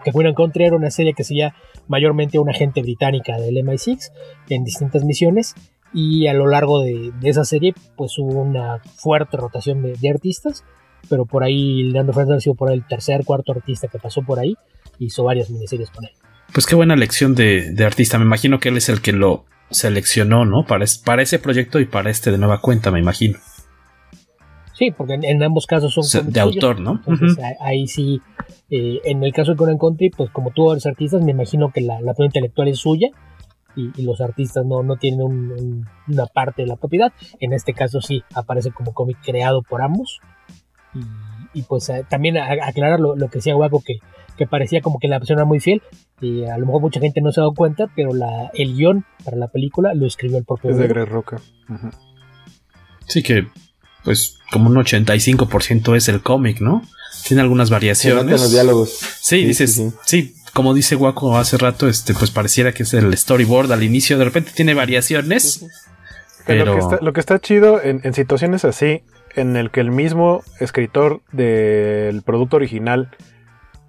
Que Queen and Country era una serie que seguía mayormente a una agente británica del MI6 en distintas misiones y a lo largo de, esa serie pues hubo una fuerte rotación de, artistas pero por ahí Leandro Fernández ha sido por el tercer, cuarto artista que pasó por ahí hizo varias miniseries con él. Pues qué buena lección de, artista. Me imagino que él es el que lo seleccionó, ¿no? Para, para ese proyecto y para este de nueva cuenta, me imagino. Sí, porque en, ambos casos son de autor, ¿no? Entonces ahí sí, eh, en el caso de Conan Country, pues como tú eres artista, me imagino que la, la intelectual es suya y, los artistas no, no tienen una parte de la propiedad. En este caso sí, aparece como cómic creado por ambos. Y, pues eh, también aclarar lo, que decía Waco, que, que parecía como que la persona era muy fiel. Y a lo mejor mucha gente no se ha dado cuenta, pero la, el guion para la película lo escribió el propio. Es de Greg Roca. Sí, que pues como un 85% es el cómic, ¿no? Tiene algunas variaciones. los diálogos. Sí, dices, sí, como dice Waco hace rato, este, pues pareciera que es el storyboard al inicio, de repente tiene variaciones. Pero, Lo, que está, chido en, en, situaciones así, en el que el mismo escritor del producto original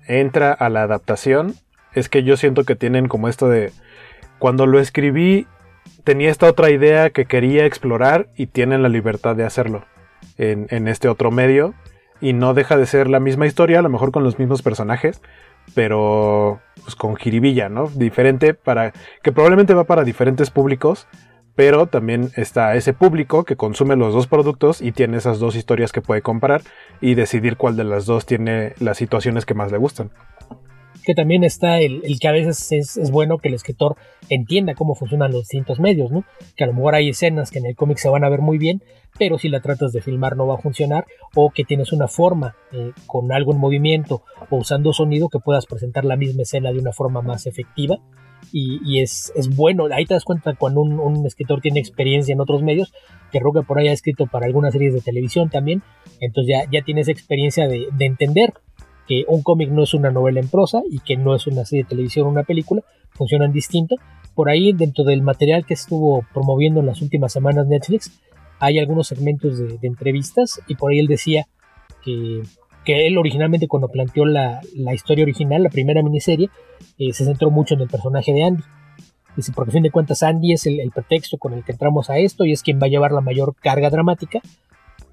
entra a la adaptación, es que yo siento que tienen como esto de, cuando lo escribí, tenía esta otra idea que quería explorar y tienen la libertad de hacerlo en, este otro medio. Y no deja de ser la misma historia, a lo mejor con los mismos personajes, pero pues, con jiribilla, ¿no? Diferente para que probablemente va para diferentes públicos, pero también está ese público que consume los dos productos y tiene esas dos historias que puede comparar y decidir cuál de las dos tiene las situaciones que más le gustan que también está el, que a veces es, bueno que el escritor entienda cómo funcionan los distintos medios, ¿no? Que a lo mejor hay escenas que en el cómic se van a ver muy bien, pero si la tratas de filmar no va a funcionar, o que tienes una forma eh, con algo en movimiento o usando sonido que puedas presentar la misma escena de una forma más efectiva. Y, es, bueno, ahí te das cuenta cuando un, escritor tiene experiencia en otros medios, que Roca por ahí ha escrito para algunas series de televisión también, entonces ya, tienes experiencia de entender que un cómic no es una novela en prosa y que no es una serie de televisión o una película, funcionan distinto. Por ahí, dentro del material que estuvo promoviendo en las últimas semanas Netflix, hay algunos segmentos de, entrevistas y por ahí él decía que, que él originalmente cuando planteó la, la, historia original, la primera miniserie, eh, se centró mucho en el personaje de Andy. Dice, porque a fin de cuentas Andy es el, pretexto con el que entramos a esto y es quien va a llevar la mayor carga dramática,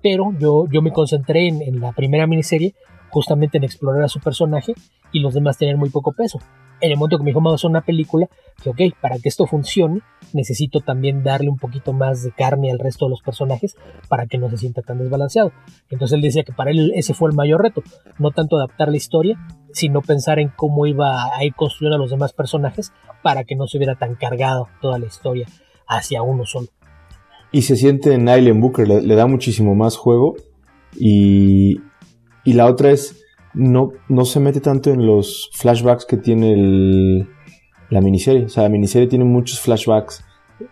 pero yo, yo me concentré en, en la primera miniserie justamente en explorar a su personaje y los demás tener muy poco peso. En el momento que me dijo, vamos a una película, que para que esto funcione, necesito también darle un poquito más de carne al resto de los personajes para que no se sienta tan desbalanceado. Entonces él decía que para él ese fue el mayor reto, no tanto adaptar la historia, sino pensar en cómo iba a ir construyendo a los demás personajes para que no se viera tan cargado toda la historia hacia uno solo. Y se siente en Island Booker, le da muchísimo más juego y, y la otra es, no, no se mete tanto en los flashbacks que tiene la miniserie. O sea, la miniserie tiene muchos flashbacks,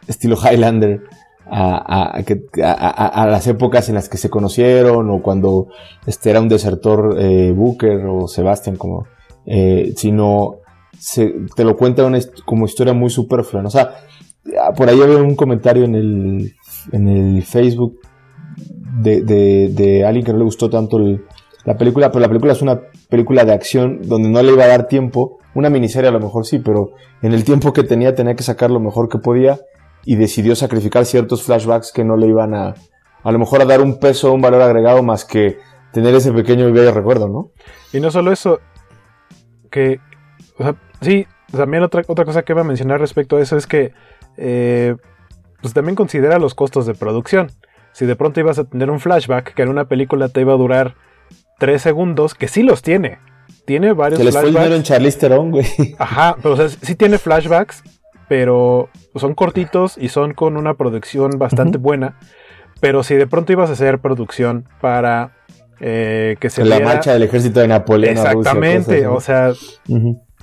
estilo Highlander, a, las épocas en las que se conocieron o cuando este era un desertor eh, Booker o Sebastian, como, eh, sino se, te lo cuenta como historia muy superflua. O sea, por ahí había un comentario en el, en el Facebook de, de alguien que no le gustó tanto el, la película, pero la película es una película de acción donde no le iba a dar tiempo. Una miniserie a lo mejor sí, pero en el tiempo que tenía tenía que sacar lo mejor que podía y decidió sacrificar ciertos flashbacks que no le iban a, a lo mejor a dar un peso, un valor agregado más que tener ese pequeño y bello recuerdo, ¿no? Y no solo eso, que, o sea, sí, también otra, otra cosa que iba a mencionar respecto a eso es que, eh, pues también considera los costos de producción. Si de pronto ibas a tener un flashback que en una película te iba a durar tres segundos, que sí los tiene. Tiene varios que les flashbacks. en Charlize Theron, güey. Ajá, pero o sea, sí tiene flashbacks, pero son cortitos y son con una producción bastante buena. Pero si de pronto ibas a hacer producción para eh, que se La marcha del ejército de Napoleón. Exactamente, o sea,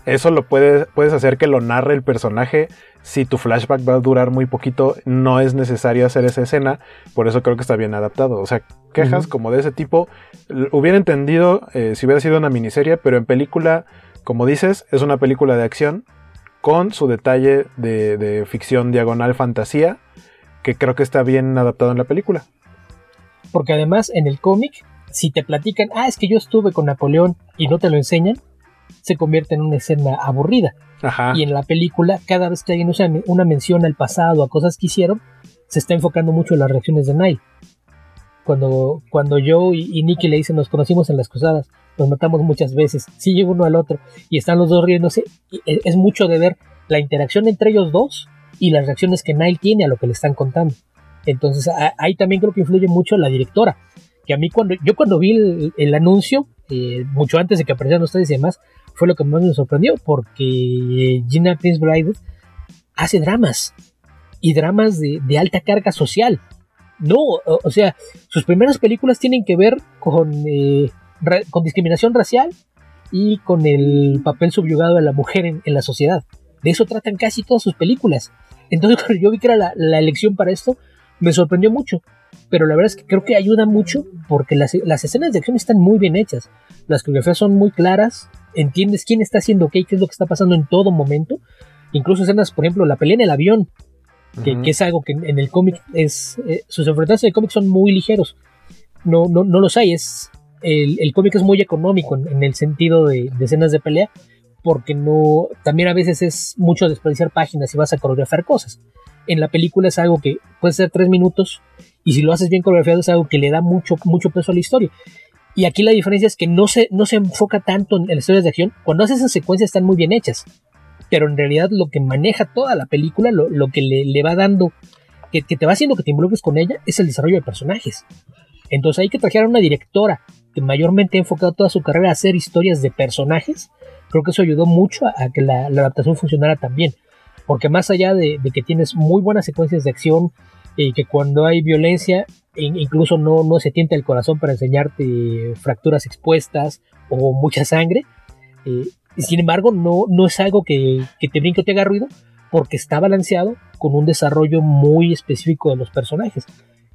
eso lo puedes, puedes hacer que lo narre el personaje si tu flashback va a durar muy poquito, no es necesario hacer esa escena, por eso creo que está bien adaptado. O sea, quejas como de ese tipo, hubiera entendido eh, si hubiera sido una miniserie, pero en película, como dices, es una película de acción con su detalle de, de ficción diagonal fantasía, que creo que está bien adaptado en la película. Porque además en el cómic, si te platican, ah, es que yo estuve con Napoleón y no te lo enseñan, se convierte en una escena aburrida. Y en la película, cada vez que alguien usa una mención al pasado, a cosas que hicieron, se está enfocando mucho en las reacciones de Nile. Cuando, cuando Joe y, Nicky le dicen nos conocimos en las cruzadas, nos matamos muchas veces, sigue uno al otro y están los dos riéndose, e, es mucho de ver la interacción entre ellos dos y las reacciones que Nile tiene a lo que le están contando. Entonces ahí también creo que influye mucho la directora. Que a mí cuando yo cuando vi el, anuncio, eh, mucho antes de que aparecieran ustedes y demás, fue lo que más me sorprendió, porque Gina Prince Bride hace dramas y dramas de, alta carga social. No, o, sea, sus primeras películas tienen que ver con, eh, con discriminación racial y con el papel subyugado de la mujer en, la sociedad. De eso tratan casi todas sus películas. Entonces, [laughs] cuando yo vi que era la elección para esto, me sorprendió mucho pero la verdad es que creo que ayuda mucho porque las, escenas de acción están muy bien hechas. Las coreografías son muy claras, entiendes quién está haciendo qué, qué es lo que está pasando en todo momento. Incluso escenas, por ejemplo, la pelea en el avión, que, es algo que en, el cómic es. Eh, sus enfrentamientos en el cómic son muy ligeros. No, no, no los hay, es. El, cómic es muy económico en, el sentido de, de, escenas de pelea, porque no. También a veces es mucho desperdiciar páginas y vas a coreografiar cosas. En la película es algo que puede ser tres minutos y si lo haces bien coreografiado es algo que le da mucho, mucho peso a la historia. Y aquí la diferencia es que no se, no se enfoca tanto en, las historias de acción. Cuando haces esas secuencias están muy bien hechas. Pero en realidad lo que maneja toda la película, lo, que le, va dando, que, te va haciendo que te involucres con ella, es el desarrollo de personajes. Entonces hay que trajeron a una directora que mayormente ha enfocado toda su carrera a hacer historias de personajes. Creo que eso ayudó mucho a, que la, adaptación funcionara tan bien. Porque más allá de, de, que tienes muy buenas secuencias de acción, y que cuando hay violencia incluso no, no se tienta el corazón para enseñarte fracturas expuestas o mucha sangre. Eh, sin embargo, no, no es algo que, te brinque o te haga ruido porque está balanceado con un desarrollo muy específico de los personajes.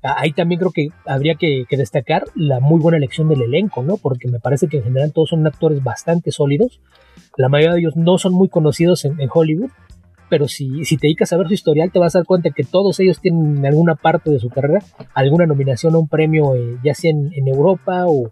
Ahí también creo que habría que, destacar la muy buena elección del elenco, ¿no? Porque me parece que en general todos son actores bastante sólidos. La mayoría de ellos no son muy conocidos en Hollywood, pero si, si te dedicas a ver su historial, te vas a dar cuenta que todos ellos tienen en alguna parte de su carrera alguna nominación a un premio, eh, ya sea en, Europa o,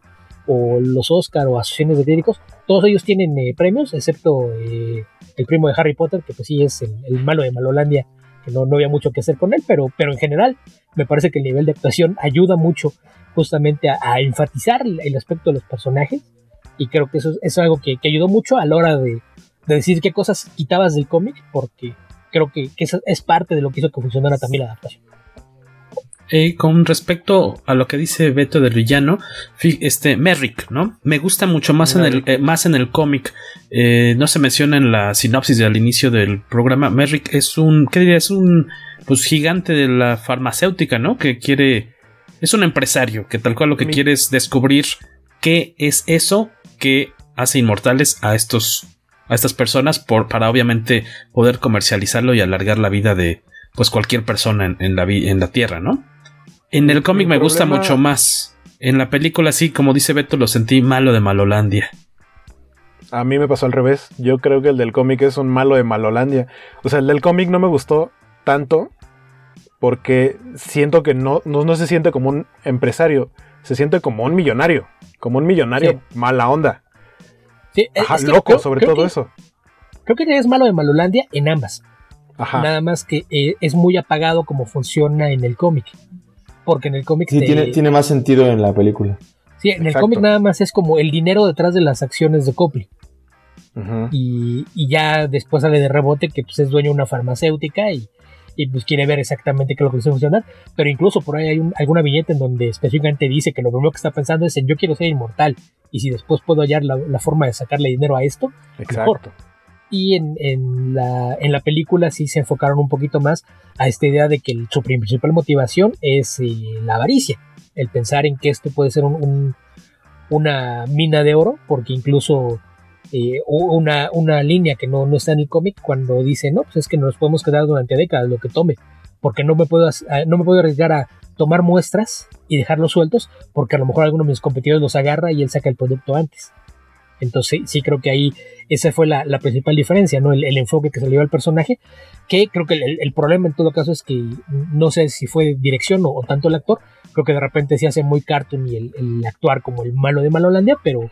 los Oscar o asociaciones de críticos. Todos ellos tienen eh, premios, excepto eh, el primo de Harry Potter, que pues sí es el, malo de Malolandia, que no, no había mucho que hacer con él, pero, pero en general me parece que el nivel de actuación ayuda mucho justamente a, enfatizar el, aspecto de los personajes y creo que eso es, algo que, que ayudó mucho a la hora de, de decir qué cosas quitabas del cómic, porque creo que, es parte de lo que hizo que funcionara también la adaptación. Eh, con respecto a lo que dice Beto del villano, este Merrick, ¿no? Me gusta mucho más en el eh, más en el cómic. Eh, no se menciona en la sinopsis al inicio del programa. Merrick es un, ¿qué diría? Es un pues gigante de la farmacéutica, ¿no? Que quiere, es un empresario que tal cual lo que quiere es descubrir qué es eso que hace inmortales a estos a estas personas por, para obviamente poder comercializarlo y alargar la vida de pues cualquier persona en, la, en la Tierra, ¿no? En el cómic me gusta mucho más. En la película sí, como dice Beto, lo sentí malo de Malolandia. A mí me pasó al revés. Yo creo que el del cómic es un malo de Malolandia. O sea, el del cómic no me gustó tanto porque siento que no, no, se siente como un empresario, se siente como un millonario, como un millonario mala onda. Sí, loco, sobre todo eso. Creo que es malo de Malolandia en ambas. Nada más que eh, es muy apagado como funciona en el cómic. Porque en el cómic. Sí, tiene, tiene, más sentido en la película. Sí, en el cómic nada más es como el dinero detrás de las acciones de Copley. y, ya después sale de rebote que pues, es dueño de una farmacéutica y, y pues quiere ver exactamente qué es lo que está funcionar. Pero incluso por ahí hay alguna viñeta en donde específicamente dice que lo primero que está pensando es en yo quiero ser inmortal y si después puedo hallar la, forma de sacarle dinero a esto, Exacto. Y en, en, la, en la película sí se enfocaron un poquito más a esta idea de que su principal motivación es eh, la avaricia, el pensar en que esto puede ser un, una mina de oro, porque incluso eh, una, una, línea que no, no está en el cómic cuando dice, no, pues es que nos podemos quedar durante décadas lo que tome, porque no me puedo, no me puedo arriesgar a tomar muestras y dejarlos sueltos, porque a lo mejor alguno de mis competidores los agarra y él saca el producto antes. Entonces sí, creo que ahí esa fue la, principal diferencia, ¿no? El, enfoque que se le dio al personaje, que creo que el, problema en todo caso es que no sé si fue dirección o, tanto el actor, creo que de repente se hace muy cartoon y el, actuar como el malo de Malolandia, pero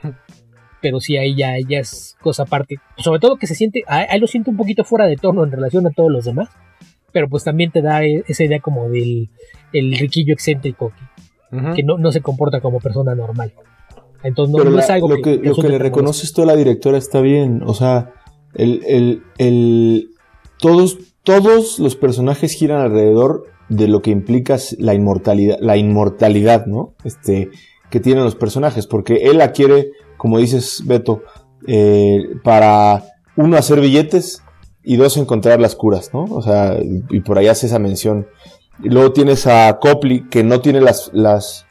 pero sí ahí ya, ya es cosa aparte. Sobre todo que se siente, ahí lo siento un poquito fuera de tono en relación a todos los demás, pero pues también te da e, esa idea como del el riquillo excéntrico que, no, no, se comporta como persona normal. Entonces no, es algo lo que, lo que le reconoces tú a la directora está bien, o sea, el, el, el, todos, todos los personajes giran alrededor de lo que implica la inmortalidad, la inmortalidad, ¿no? Este, que tienen los personajes, porque él la quiere como dices, Beto, eh, para uno hacer billetes y dos, encontrar las curas, ¿no? O sea, y, por ahí hace esa mención. Y luego tienes a Copley, que no tiene las, las,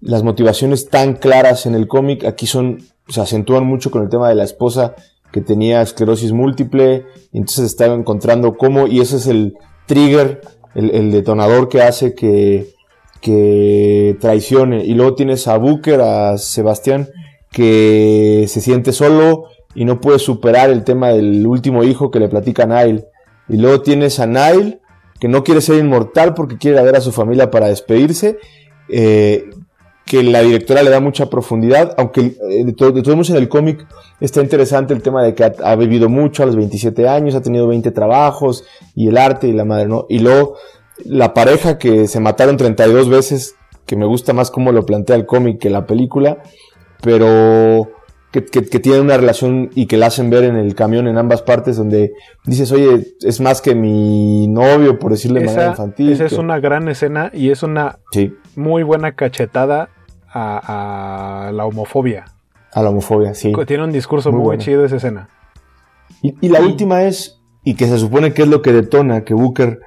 las motivaciones tan claras en el cómic. Aquí son, se acentúan mucho con el tema de la esposa que tenía esclerosis múltiple, y entonces estaba encontrando cómo, y ese es el trigger, el, el detonador que hace que, que traicione. Y luego tienes a Booker, a Sebastián, que se siente solo y no puede superar el tema del último hijo que le platica a Nile. Y luego tienes a Nile, que no quiere ser inmortal porque quiere ver a su familia para despedirse, eh, que la directora le da mucha profundidad, aunque eh, de, modos en el cómic está interesante el tema de que ha, vivido mucho a los 27 años, ha tenido 20 trabajos, y el arte y la madre, ¿no? Y luego la pareja que se mataron 32 veces, que me gusta más cómo lo plantea el cómic que la película, pero que, que, tienen una relación y que la hacen ver en el camión en ambas partes, donde dices, oye, es más que mi novio, por decirle de manera infantil. Esa es una gran escena y es una muy buena cachetada a, la homofobia. A la homofobia, sí. Tiene un discurso muy, chido esa escena. Y, la última es, y que se supone que es lo que detona que Booker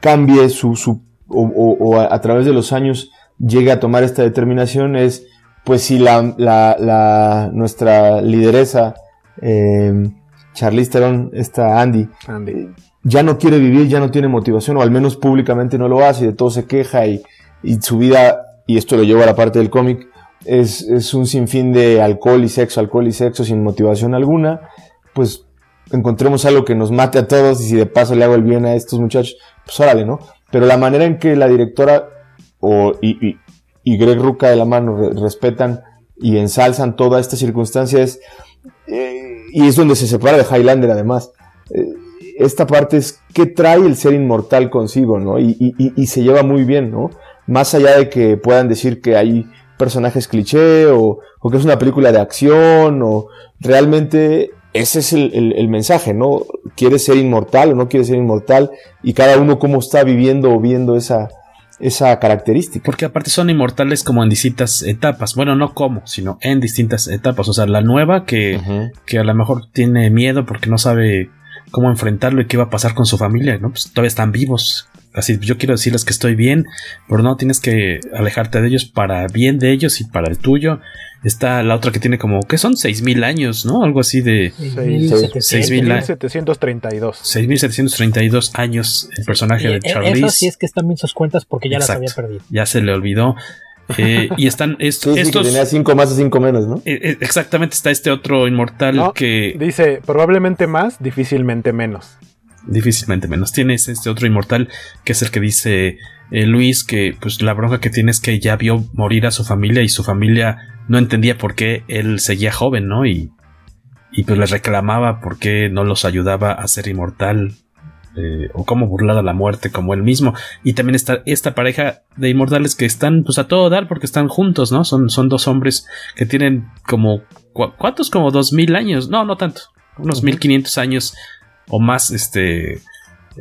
cambie su, su o, a, través de los años llegue a tomar esta determinación, es pues si la, la, nuestra lideresa, eh, Charlize Theron, esta Andy, eh, ya no quiere vivir, ya no tiene motivación, o al menos públicamente no lo hace, y de todo se queja, y, y su vida, y esto lo lleva a la parte del cómic, es, es, un sinfín de alcohol y sexo, alcohol y sexo sin motivación alguna, pues encontremos algo que nos mate a todos, y si de paso le hago el bien a estos muchachos, pues órale, ¿no? Pero la manera en que la directora, o, y, y Greg Ruca de la mano respetan y ensalzan toda esta circunstancia es, eh, y es donde se separa de Highlander además. Eh, esta parte es qué trae el ser inmortal consigo, ¿no? Y, y, se lleva muy bien, ¿no? Más allá de que puedan decir que hay personajes cliché o, o que es una película de acción o realmente ese es el, el, mensaje, ¿no? ¿Quieres ser inmortal o no quieres ser inmortal? Y cada uno cómo está viviendo o viendo esa, esa característica. Porque aparte son inmortales como en distintas etapas. Bueno, no como, sino en distintas etapas. O sea, la nueva que, que a lo mejor tiene miedo porque no sabe cómo enfrentarlo y qué va a pasar con su familia, ¿no? Pues todavía están vivos. Así, yo quiero decirles que estoy bien, pero no tienes que alejarte de ellos para bien de ellos y para el tuyo. Está la otra que tiene como, ¿qué son? 6.000 años, ¿no? Algo así de... 6.732. 6.732 años el personaje de Charlize. Eso sí es que están bien sus cuentas porque ya las había perdido. Ya se le olvidó. Eh, y están [laughs] estos. que tenía 5 más o 5 menos, ¿no? Eh, eh, exactamente, está este otro inmortal que. Dice, probablemente más, difícilmente menos. Difícilmente menos. Tienes este otro inmortal que es el que dice Luis que pues la bronca que tiene es que ya vio morir a su familia y su familia no entendía por qué él seguía joven, ¿no? Y, y pues les reclamaba por qué no los ayudaba a ser inmortal eh, o cómo burlar a la muerte como él mismo. Y también está esta pareja de inmortales que están pues a todo dar porque están juntos, ¿no? Son, son dos hombres que tienen como... ¿Cuántos? Como dos mil años. No, no tanto. Unos mil quinientos años o más, este...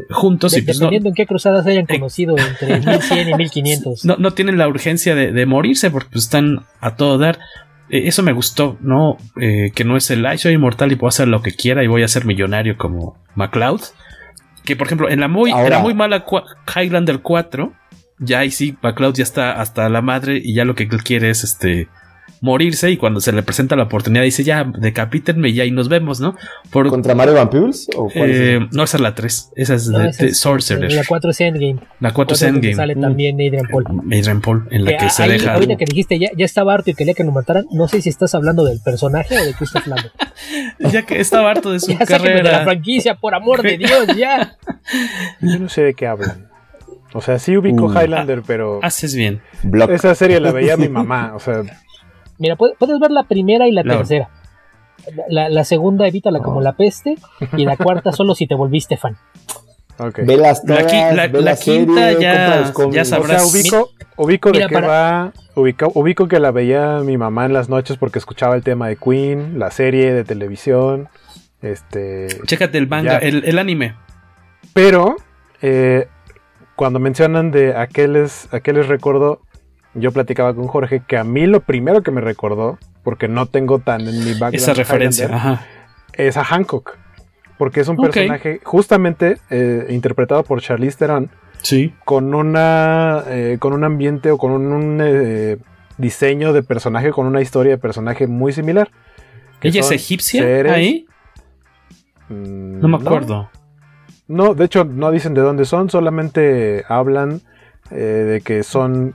Juntos y pues Dependiendo en qué cruzadas hayan conocido entre [laughs] 1100 y 1500. No, no tienen la urgencia de, morirse porque pues, están a todo dar. E, eso me gustó, ¿no? Eh, que no es el, ay, soy inmortal y puedo hacer lo que quiera y voy a ser millonario como MacLeod que por ejemplo, en la muy, era muy mala Highlander 4, ya ahí sí, McCloud ya está hasta la madre y ya lo que él quiere es este morirse y cuando se le presenta la oportunidad dice ya decapítenme y ya ahí nos vemos, ¿no? Por, ¿Contra Mario Van ¿O eh, no, esa es la 3, esa es de, Sorcerer. La 4 es Endgame. La 4 es Endgame. Sale también Adrian Paul. Adrian Paul, en la que, se deja... Ahorita que dijiste ya, ya estaba harto y quería que lo mataran, no sé si estás hablando del personaje o de qué estás hablando. [laughs] ya que estaba harto de su [laughs] ya carrera. de la franquicia, por amor de Dios, ya. [laughs] Yo no sé de qué hablan. O sea, sí ubico Highlander, pero. Haces bien. Esa serie la veía mi mamá, o sea. Mira, puedes, ver la primera y la tercera. La, segunda evítala como la peste y la cuarta solo si te volviste fan. Okay. Velas la, quinta ya, ya sabrás. O sea, ubico, ubico de que va, ubico, ubico que la veía mi mamá en las noches porque escuchaba el tema de Queen, la serie de televisión, este... Chécate el manga, el, el, anime. Pero, eh, cuando mencionan de aquellos, aquellos recuerdo, yo platicaba con Jorge que a mí lo primero que me recordó, porque no tengo tan en mi background esa referencia, es a Hancock. porque es un personaje justamente eh, interpretado por Charlize Theron Sí. con una eh, con un ambiente o con un, un, eh, diseño de personaje con una historia de personaje muy similar. ¿Ella es egipcia seres- ahí? Mm, No me acuerdo. No, de hecho no dicen de dónde son, solamente hablan eh, de que son,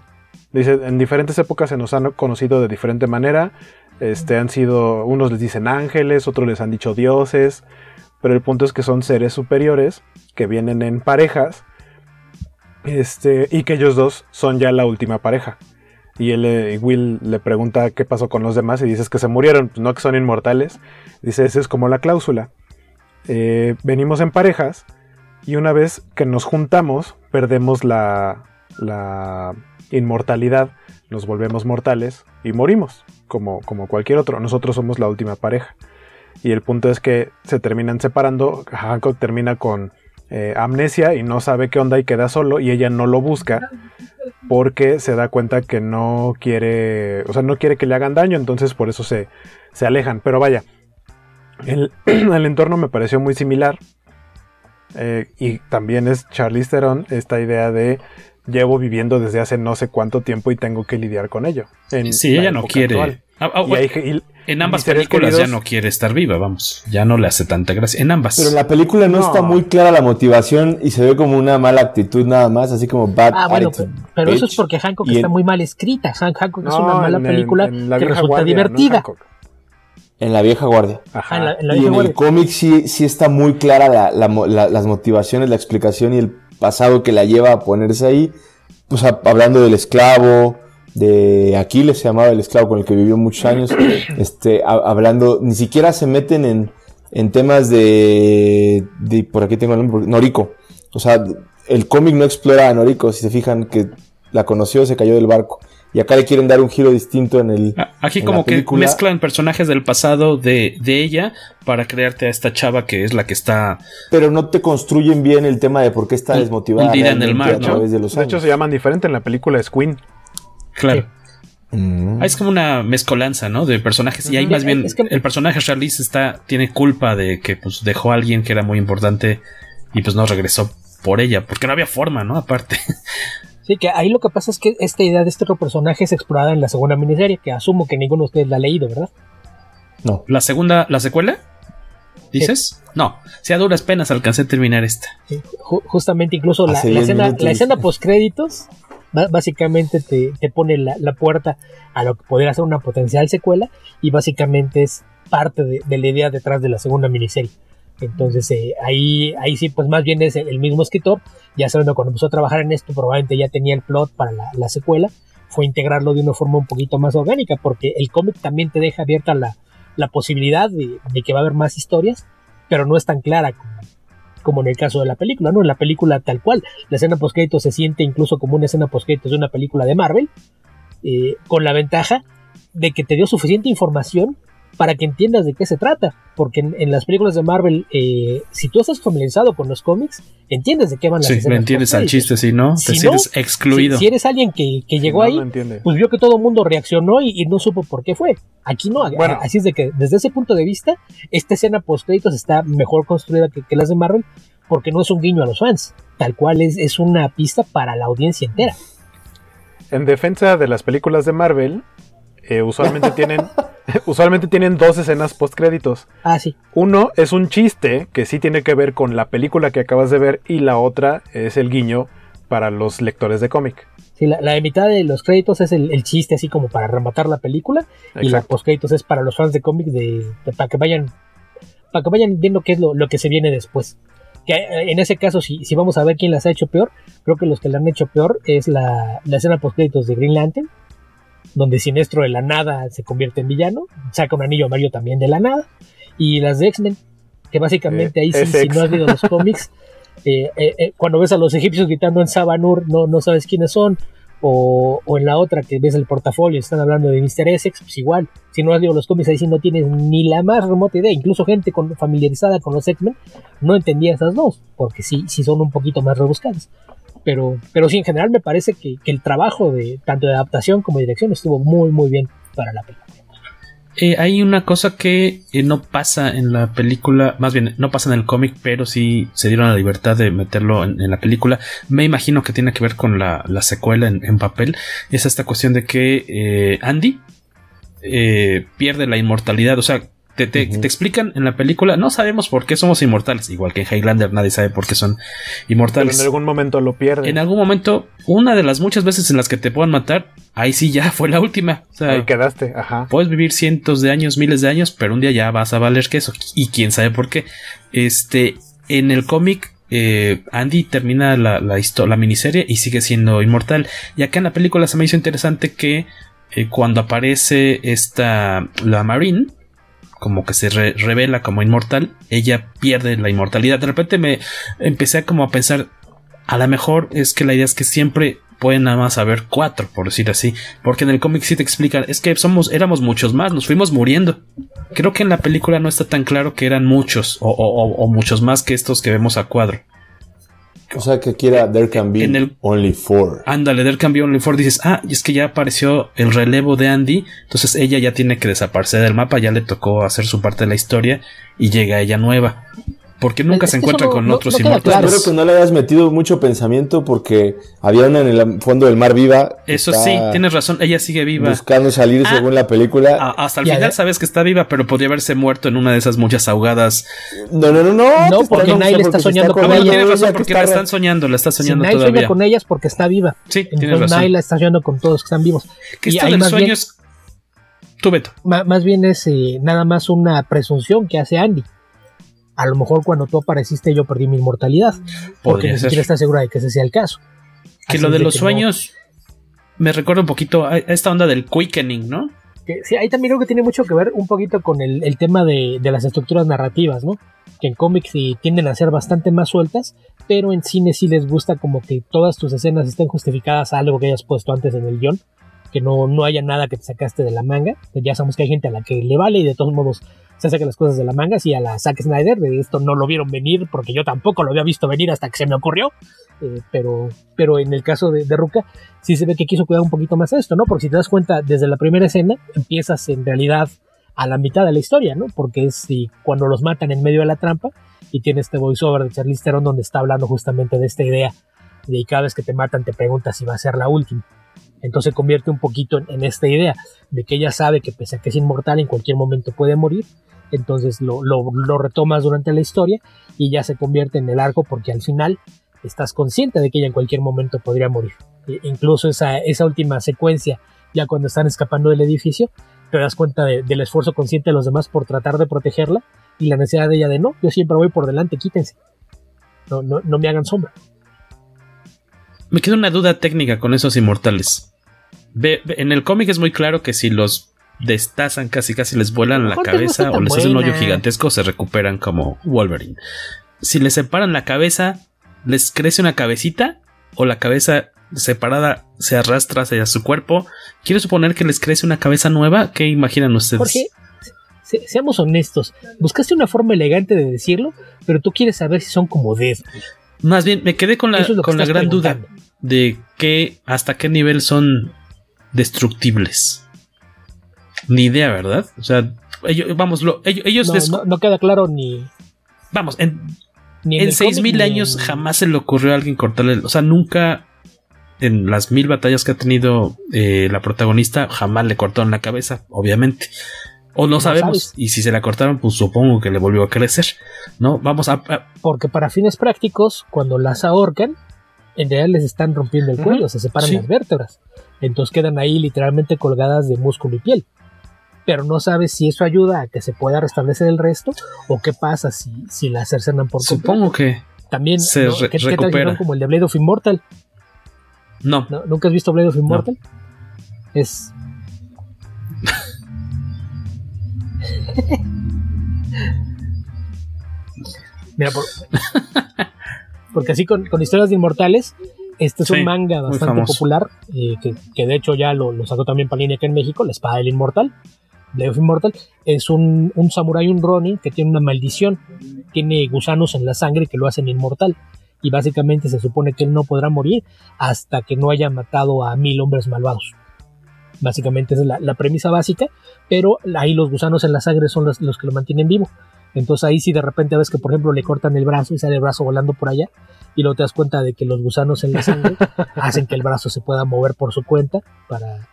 dice, en diferentes épocas se nos han conocido de diferente manera. Este han sido, unos les dicen ángeles, otros les han dicho dioses, pero el punto es que son seres superiores que vienen en parejas, este y que ellos dos son ya la última pareja. Y él, eh, Will le pregunta qué pasó con los demás y dices que se murieron, pues no que son inmortales. Dice, esa es como la cláusula. Eh, venimos en parejas y una vez que nos juntamos, perdemos la, la inmortalidad, nos volvemos mortales y morimos, como, como cualquier otro. Nosotros somos la última pareja. Y el punto es que se terminan separando. Hancock termina con eh, amnesia y no sabe qué onda y queda solo. Y ella no lo busca porque se da cuenta que no quiere, o sea, no quiere que le hagan daño. Entonces por eso se, se alejan. Pero vaya, el, [clears throat] el entorno me pareció muy similar. Eh, y también es Charlize Theron esta idea de llevo viviendo desde hace no sé cuánto tiempo y tengo que lidiar con ello. en Sí, la ella no quiere. Ah, ah, Y bueno, hay- y- en ambas películas ya no quiere estar viva, vamos. Ya no le hace tanta gracia. En ambas. Pero en la película no, No. está muy clara la motivación y se ve como una mala actitud nada más, así como bad Ah, bueno, attitude, pero, pero eso es porque Hancock Y está en- muy mal escrita. Han- Hancock es una mala en película en la que resulta guardia, divertida. En la vieja guardia. Ajá. Ah, en la, en la Y vieja en el cómic sí, sí está muy clara la- la mo- la- las motivaciones, la explicación y el pasado que la lleva a ponerse ahí. Pues a- hablando del esclavo, de Aquiles se llamaba el esclavo con el que vivió muchos años. [coughs] este, a- hablando, ni siquiera se meten en, en temas de, de, por aquí tengo el nombre, Noriko. O sea, el cómic no explora a Noriko, si se fijan que la conoció, se cayó del barco. Y acá le quieren dar un giro distinto en el. Aquí en como la que mezclan personajes del pasado de, de ella para crearte a esta chava que es la que está... pero no te construyen bien el tema de por qué está desmotivada hundida en de los De hecho, se llaman diferente. En la película es Queen. Claro. Mm. Ah, Es como una mezcolanza, ¿no? De personajes. Y ahí más bien Es que- el personaje Charlize está, tiene culpa de que pues dejó a alguien que era muy importante y pues no regresó por ella, porque no había forma, ¿no? Aparte. [laughs] Sí, que ahí lo que pasa es que esta idea de este otro personaje es explorada en la segunda miniserie, que asumo que ninguno de ustedes la ha leído, ¿verdad? No. La segunda, la secuela, ¿dices? No, si a duras penas alcancé a terminar esta. Sí, ju- justamente incluso la, Hace la 10 escena, la escena post créditos básicamente te, te pone la, la puerta a lo que podría ser una potencial secuela y básicamente es parte de, de la idea detrás de la segunda miniserie. Entonces eh, ahí, ahí sí, pues más bien es el, el mismo escritor, ya sabiendo cuando empezó a trabajar en esto, probablemente ya tenía el plot para la, la secuela, fue integrarlo de una forma un poquito más orgánica, porque el cómic también te deja abierta la, la posibilidad de, de que va a haber más historias, pero no es tan clara como, como en el caso de la película, ¿no? En la película tal cual, la escena post se siente incluso como una escena post de una película de Marvel, eh, con la ventaja de que te dio suficiente información para que entiendas de qué se trata, porque en, en las películas de Marvel, eh, si tú estás familiarizado con los cómics, entiendes de qué van las Sí, escenas le entiendes al chiste, si no, te Si sientes no, excluido. Si, si eres alguien que, que llegó No, ahí, no entiende. pues vio que todo el mundo reaccionó y, y no supo por qué fue. Aquí no, Bueno. así es de que desde ese punto de vista, esta escena post créditos está mejor construida que, que las de Marvel, porque no es un guiño a los fans, tal cual es, es una pista para la audiencia entera. En defensa de las películas de Marvel, eh, usualmente tienen [laughs] usualmente tienen dos escenas post créditos. Ah, sí. Uno es un chiste que sí tiene que ver con la película que acabas de ver y la otra es el guiño para los lectores de cómic. Sí, la, la mitad de los créditos es el, el chiste así como para rematar la película y la Exacto. post créditos es para los fans de cómic de, de- para que vayan para que vayan viendo qué es lo, lo que se viene después. Que eh, en ese caso, si, si vamos a ver quién las ha hecho peor, creo que los que la han hecho peor es la, la escena post créditos de Green Lantern, donde Sinestro de la nada se convierte en villano, saca un anillo amarillo también de la nada, y las de X-Men, que básicamente Eh, ahí sí, si no has leído los [laughs] cómics, eh, eh, eh, cuando ves a los egipcios gritando en Sabanur, no, no sabes quiénes son, o, o en la otra que ves el portafolio, están hablando de Mr. Essex, pues igual, si no has leído los cómics ahí sí no tienes ni la más remota idea, incluso gente con, familiarizada con los X-Men no entendía esas dos, porque sí, sí son un poquito más rebuscadas. Pero, pero sí, en general me parece que, el trabajo de tanto de adaptación como de dirección estuvo muy, muy bien para la película. eh, hay una cosa que eh, no pasa en la película, más bien no pasa en el cómic, pero sí se dieron la libertad de meterlo en, la película. Me imagino que tiene que ver con la, secuela en, papel. Es esta cuestión de que eh, Andy pierde la inmortalidad, o sea, te, explican en la película, no sabemos por qué somos inmortales, igual que en Highlander nadie sabe por qué son inmortales. Pero en algún momento lo pierden. En algún momento, una de las muchas veces en las que te puedan matar, ahí sí ya [laughs] fue la última. O sea, ahí quedaste, ajá. Puedes vivir cientos de años, miles de años, pero un día ya vas a valer queso. Y quién sabe por qué. Este, en el cómic eh, Andy termina la, la, la, miniserie y sigue siendo inmortal. Y acá en la película se me hizo interesante que eh, cuando aparece esta, la Marine, como que se revela como inmortal, ella pierde la inmortalidad. De repente me empecé a como a pensar, a lo mejor es que la idea es que siempre pueden nada más haber cuatro, por decir así, porque en el cómic sí te explican, es que somos, éramos muchos más, nos fuimos muriendo. Creo que en la película no está tan claro que eran muchos o, o muchos más que estos que vemos a cuadro. O sea, que quiera There Can Be Only Four. Ándale, There Can Be Only Four. Dices, ah, y es que ya apareció el relevo de Andy. Entonces ella ya tiene que desaparecer del mapa. Ya le tocó hacer su parte de la historia. Y llega ella nueva porque nunca se encuentra con otros inmortales. Espero que no le hayas metido mucho pensamiento porque había una en el fondo del mar viva. Eso sí, tienes razón, ella sigue viva. Buscando salir ah, según la película. hasta el final sabes que está viva, pero podría haberse muerto en una de esas muchas ahogadas. No, no, no, no. No, porque Nail está soñando con, ella. Tienes razón, porque la están soñando, la está soñando si todavía. sueña con ellas porque está viva. Sí, Entonces, tienes razón. Nail está soñando con todos que están vivos. Que esto del sueño es... Tú, Beto. Más bien es eh, nada más una presunción que hace Andy a lo mejor cuando tú apareciste yo perdí mi inmortalidad. Porque ni siquiera está segura de que ese sea el caso. Que lo de los sueños me recuerda un poquito a esta onda del quickening, ¿no? Que, sí, ahí también creo que tiene mucho que ver un poquito con el, tema de, las estructuras narrativas, ¿no? Que en cómics sí tienden a ser bastante más sueltas, pero en cine sí les gusta como que todas tus escenas estén justificadas a algo que hayas puesto antes en el guion que no, no haya nada que te sacaste de la manga. Ya sabemos que hay gente a la que le vale y de todos modos se saca las cosas de la manga. Si a la Zack Snyder de esto no lo vieron venir porque yo tampoco lo había visto venir hasta que se me ocurrió. Eh, pero, pero en el caso de, de, Ruka sí se ve que quiso cuidar un poquito más esto, ¿no? Porque si te das cuenta, desde la primera escena empiezas en realidad a la mitad de la historia, ¿no? Porque es cuando los matan en medio de la trampa y tiene este voiceover de Charlize Theron donde está hablando justamente de esta idea de cada vez que te matan te preguntas si va a ser la última. Entonces convierte un poquito en, esta idea de que ella sabe que pese a que es inmortal en cualquier momento puede morir. Entonces lo, retomas durante la historia y ya se convierte en el arco porque al final estás consciente de que ella en cualquier momento podría morir. E incluso esa, esa última secuencia, ya cuando están escapando del edificio, te das cuenta del esfuerzo consciente de los demás por tratar de protegerla y la necesidad de ella de no, yo siempre voy por delante, quítense. No, no, no me hagan sombra. Me queda una duda técnica con esos inmortales. En el cómic es muy claro que si los destazan casi casi les vuelan la cabeza o les hacen un hoyo gigantesco se recuperan como Wolverine. Si les separan la cabeza, les crece una cabecita o la cabeza separada se arrastra hacia su cuerpo. Quiero suponer que les crece una cabeza nueva. ¿Qué imaginan ustedes? Porque, seamos honestos, buscaste una forma elegante de decirlo, pero tú quieres saber si son como Deadpool. Más bien, me quedé con la, con la gran duda de qué, hasta qué nivel son destructibles. Ni idea, ¿verdad? O sea, ellos, vamos, ellos, no, queda claro ni. Vamos, en, en, en 6000 años jamás se le ocurrió a alguien cortarle. O sea, nunca en las mil batallas que ha tenido eh, la protagonista, jamás le cortaron la cabeza, obviamente. O no, sabemos. Y si se la cortaron, pues supongo que le volvió a crecer. ¿No? Vamos a, Porque para fines prácticos, cuando las ahorcan, en realidad les están rompiendo el cuello, se separan las vértebras. Entonces quedan ahí literalmente colgadas de músculo y piel. Pero no sabes si eso ayuda a que se pueda restablecer el resto o qué pasa si, si la cercenan por completo. Supongo que también se recupera. como el de Blade of Immortal. No. ¿Nunca has visto Blade of Immortal? Es [laughs] Mira, porque así con, historias de inmortales, este es un manga bastante popular, eh, que, de hecho ya lo, sacó también Panini acá en México, La Espada del Inmortal. Blade of Immortal es un, un samurái, un Ronin, que tiene una maldición, tiene gusanos en la sangre que lo hacen inmortal. Y básicamente se supone que él no podrá morir hasta que no haya matado a mil hombres malvados. Básicamente esa es la, premisa básica, pero ahí los gusanos en la sangre son los, los que lo mantienen vivo. Entonces ahí si de repente ves que por ejemplo le cortan el brazo y sale el brazo volando por allá y luego te das cuenta de que los gusanos en la sangre [laughs] hacen que el brazo se pueda mover por su cuenta para,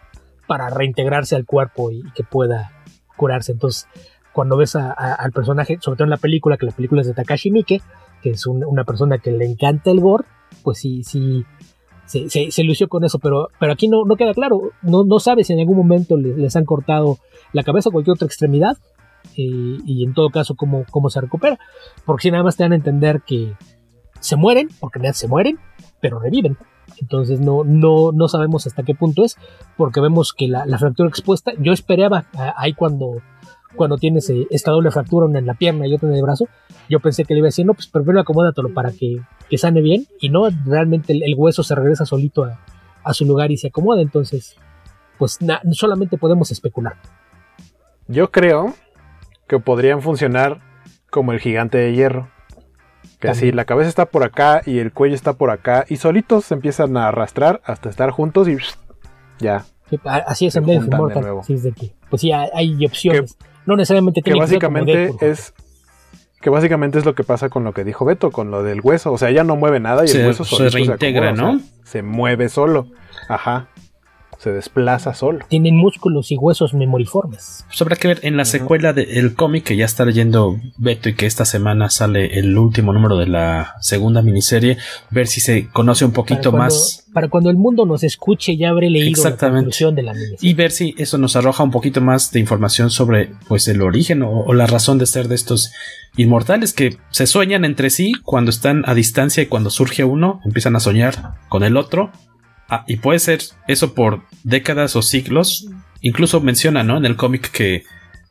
para reintegrarse al cuerpo y, que pueda curarse. Entonces cuando ves al personaje, sobre todo en la película, que la película es de Takashi Miike, que es una persona que le encanta el gore, pues sí, sí, se, lució con eso, pero, pero aquí no, no queda claro, no, no sabes si en algún momento les, han cortado la cabeza o cualquier otra extremidad, y en todo caso cómo, cómo se recupera, porque si nada más te dan a entender que se mueren, porque se mueren, pero reviven. Entonces no, no, no sabemos hasta qué punto es, porque vemos que la, fractura expuesta, yo esperaba ahí cuando, cuando tienes eh, esta doble fractura, una en la pierna y otra en el brazo, yo pensé que le iba a decir, no, pues primero acomódatelo para que, que sane bien, y no, realmente el, hueso se regresa solito a, a, su lugar y se acomoda, entonces, pues solamente podemos especular. Yo creo que podrían funcionar como el gigante de hierro. Que así la cabeza está por acá y el cuello está por acá y solitos se empiezan a arrastrar hasta estar juntos y ya. así es en vez de pues sí, hay, opciones. no necesariamente tiene que básicamente es que básicamente es lo que pasa con lo que dijo Beto, con lo del hueso. O sea, ella no mueve nada y el hueso se reintegra, ¿no? se mueve solo. Ajá se desplaza solo. Tienen músculos y huesos memoriformes. Pues habrá que ver en la secuela del cómic que ya está leyendo Beto y que esta semana sale el último número de la segunda miniserie, ver si se conoce un poquito más. Para cuando el mundo nos escuche ya habré leído la conclusión de la miniserie. Y ver si eso nos arroja un poquito más de información sobre pues el origen o la razón de ser de estos inmortales que se sueñan entre sí cuando están a distancia y cuando surge uno empiezan a soñar con el otro Ah, y puede ser eso por décadas o siglos. Incluso menciona, ¿no? En el cómic que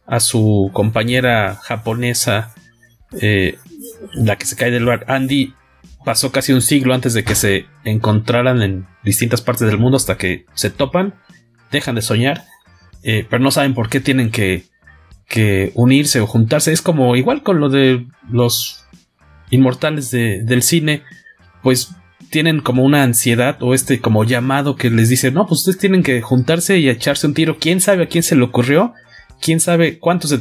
a su compañera japonesa, eh, la que se cae del lugar, Andy, pasó casi un siglo antes de que se encontraran en distintas partes del mundo hasta que se topan, dejan de soñar, eh, pero no saben por qué tienen que, que unirse o juntarse. Es como igual con lo de los inmortales del cine, pues tienen como una ansiedad o este como llamado que les dice, no, pues ustedes tienen que juntarse y echarse un tiro. ¿Quién sabe a quién se le ocurrió? ¿Quién sabe cuántos,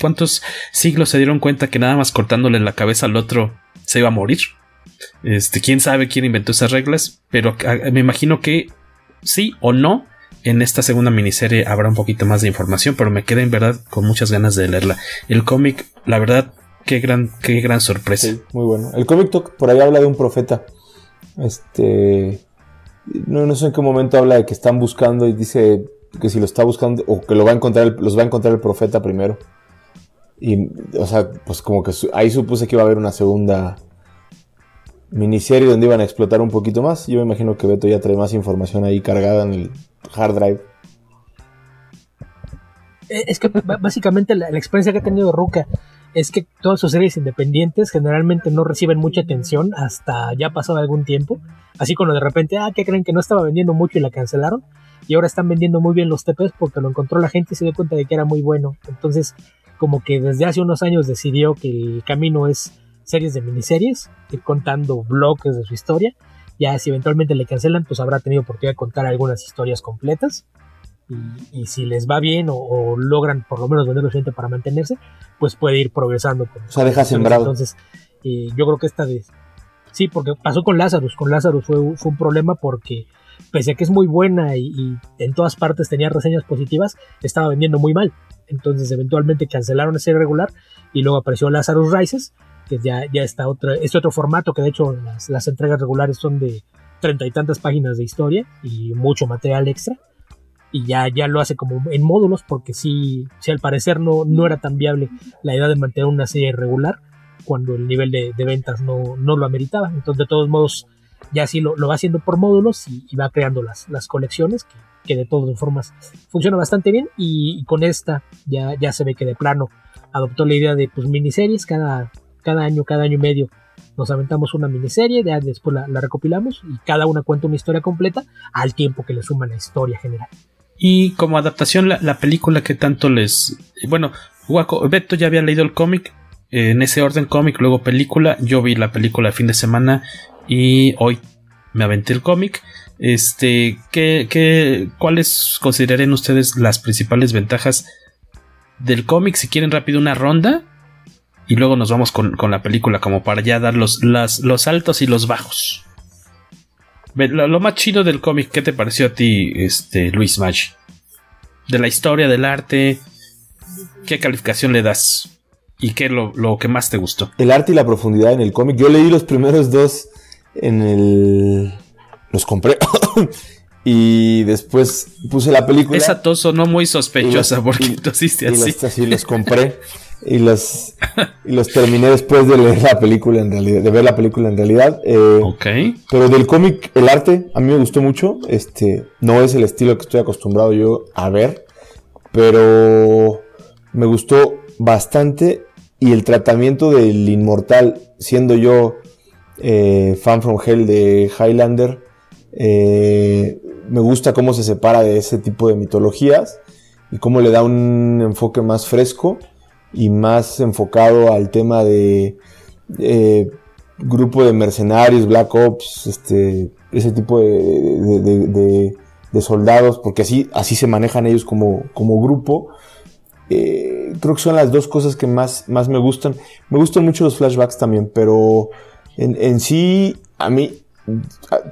cuántos siglos se dieron cuenta que nada más cortándole la cabeza al otro se iba a morir? Este, quién sabe quién inventó esas reglas, pero me imagino que sí o no en esta segunda miniserie habrá un poquito más de información, pero me queda en verdad con muchas ganas de leerla. El cómic, la verdad, Qué gran, qué gran sorpresa. muy bueno. El cómic por ahí habla de un profeta. Este. No, no sé en qué momento habla de que están buscando y dice que si lo está buscando o que lo va a encontrar los va a encontrar el profeta primero. Y, o sea, pues como que ahí supuse que iba a haber una segunda miniserie donde iban a explotar un poquito más. Yo me imagino que Beto ya trae más información ahí cargada en el hard drive. Eh, es que básicamente la, la experiencia que ha tenido Ruka es que todas sus series independientes generalmente no reciben mucha atención hasta ya pasado algún tiempo. Así cuando de repente, ah, que creen que no estaba vendiendo mucho y la cancelaron. Y ahora están vendiendo muy bien los TPs porque lo encontró la gente y se dio cuenta de que era muy bueno. Entonces, como que desde hace unos años decidió que el camino es series de miniseries, ir contando bloques de su historia. Ya si eventualmente le cancelan, pues habrá tenido oportunidad de contar algunas historias completas y, si les va bien o, logran por lo menos vender lo suficiente para mantenerse, pues puede ir progresando. Con, o sea, deja sembrado. Entonces, eh, yo creo que esta vez, sí, porque pasó con Lazarus, con Lazarus fue, fue un problema porque pese a que es muy buena y, en todas partes tenía reseñas positivas, estaba vendiendo muy mal. Entonces eventualmente cancelaron ese regular y luego apareció Lazarus Rises, que ya, ya está otra, este otro formato que de hecho las, las entregas regulares son de treinta y tantas páginas de historia y mucho material extra y ya, ya lo hace como en módulos porque si al parecer no, no era tan viable la idea de mantener una serie regular cuando el nivel de, ventas no, no, lo ameritaba. Entonces de todos modos ya sí lo, lo va haciendo por módulos y, va creando las, las colecciones que, que, de todas formas funciona bastante bien y, con esta ya, ya se ve que de plano adoptó la idea de pues miniseries cada, cada año, cada año y medio nos aventamos una miniserie, ya después la, la, recopilamos y cada una cuenta una historia completa al tiempo que le suma la historia general. Y como adaptación, la, película que tanto les. Bueno, Beto ya había leído el cómic. en ese orden, cómic, luego película. Yo vi la película de fin de semana. Y hoy me aventé el cómic. Este, ¿qué, qué, ¿cuáles considerarían ustedes las principales ventajas del cómic? Si quieren rápido una ronda y luego nos vamos con, la película como para ya dar los, los altos y los bajos. Lo, lo, más chido del cómic, ¿qué te pareció a ti, este, Luis Maggi? De la historia, del arte, ¿qué calificación le das? ¿Y qué es lo, lo que más te gustó? El arte y la profundidad en el cómic. Yo leí los primeros dos en el... Los compré. [coughs] y después puse la película. Esa tos no muy sospechosa porque tosiste así. Los, así los compré [laughs] y los, y los terminé después de leer la película en realidad, de ver la película en realidad. Eh, ok. Pero del cómic, el arte, a mí me gustó mucho. Este, no es el estilo que estoy acostumbrado yo a ver, pero me gustó bastante. Y el tratamiento del inmortal, siendo yo eh, fan from hell de Highlander, eh, me gusta cómo se separa de ese tipo de mitologías y cómo le da un enfoque más fresco y más enfocado al tema de eh, grupo de mercenarios, Black Ops, este, ese tipo de, soldados, porque así, así se manejan ellos como, como grupo. Eh, creo que son las dos cosas que más, más me gustan. Me gustan mucho los flashbacks también, pero en, en sí, a mí,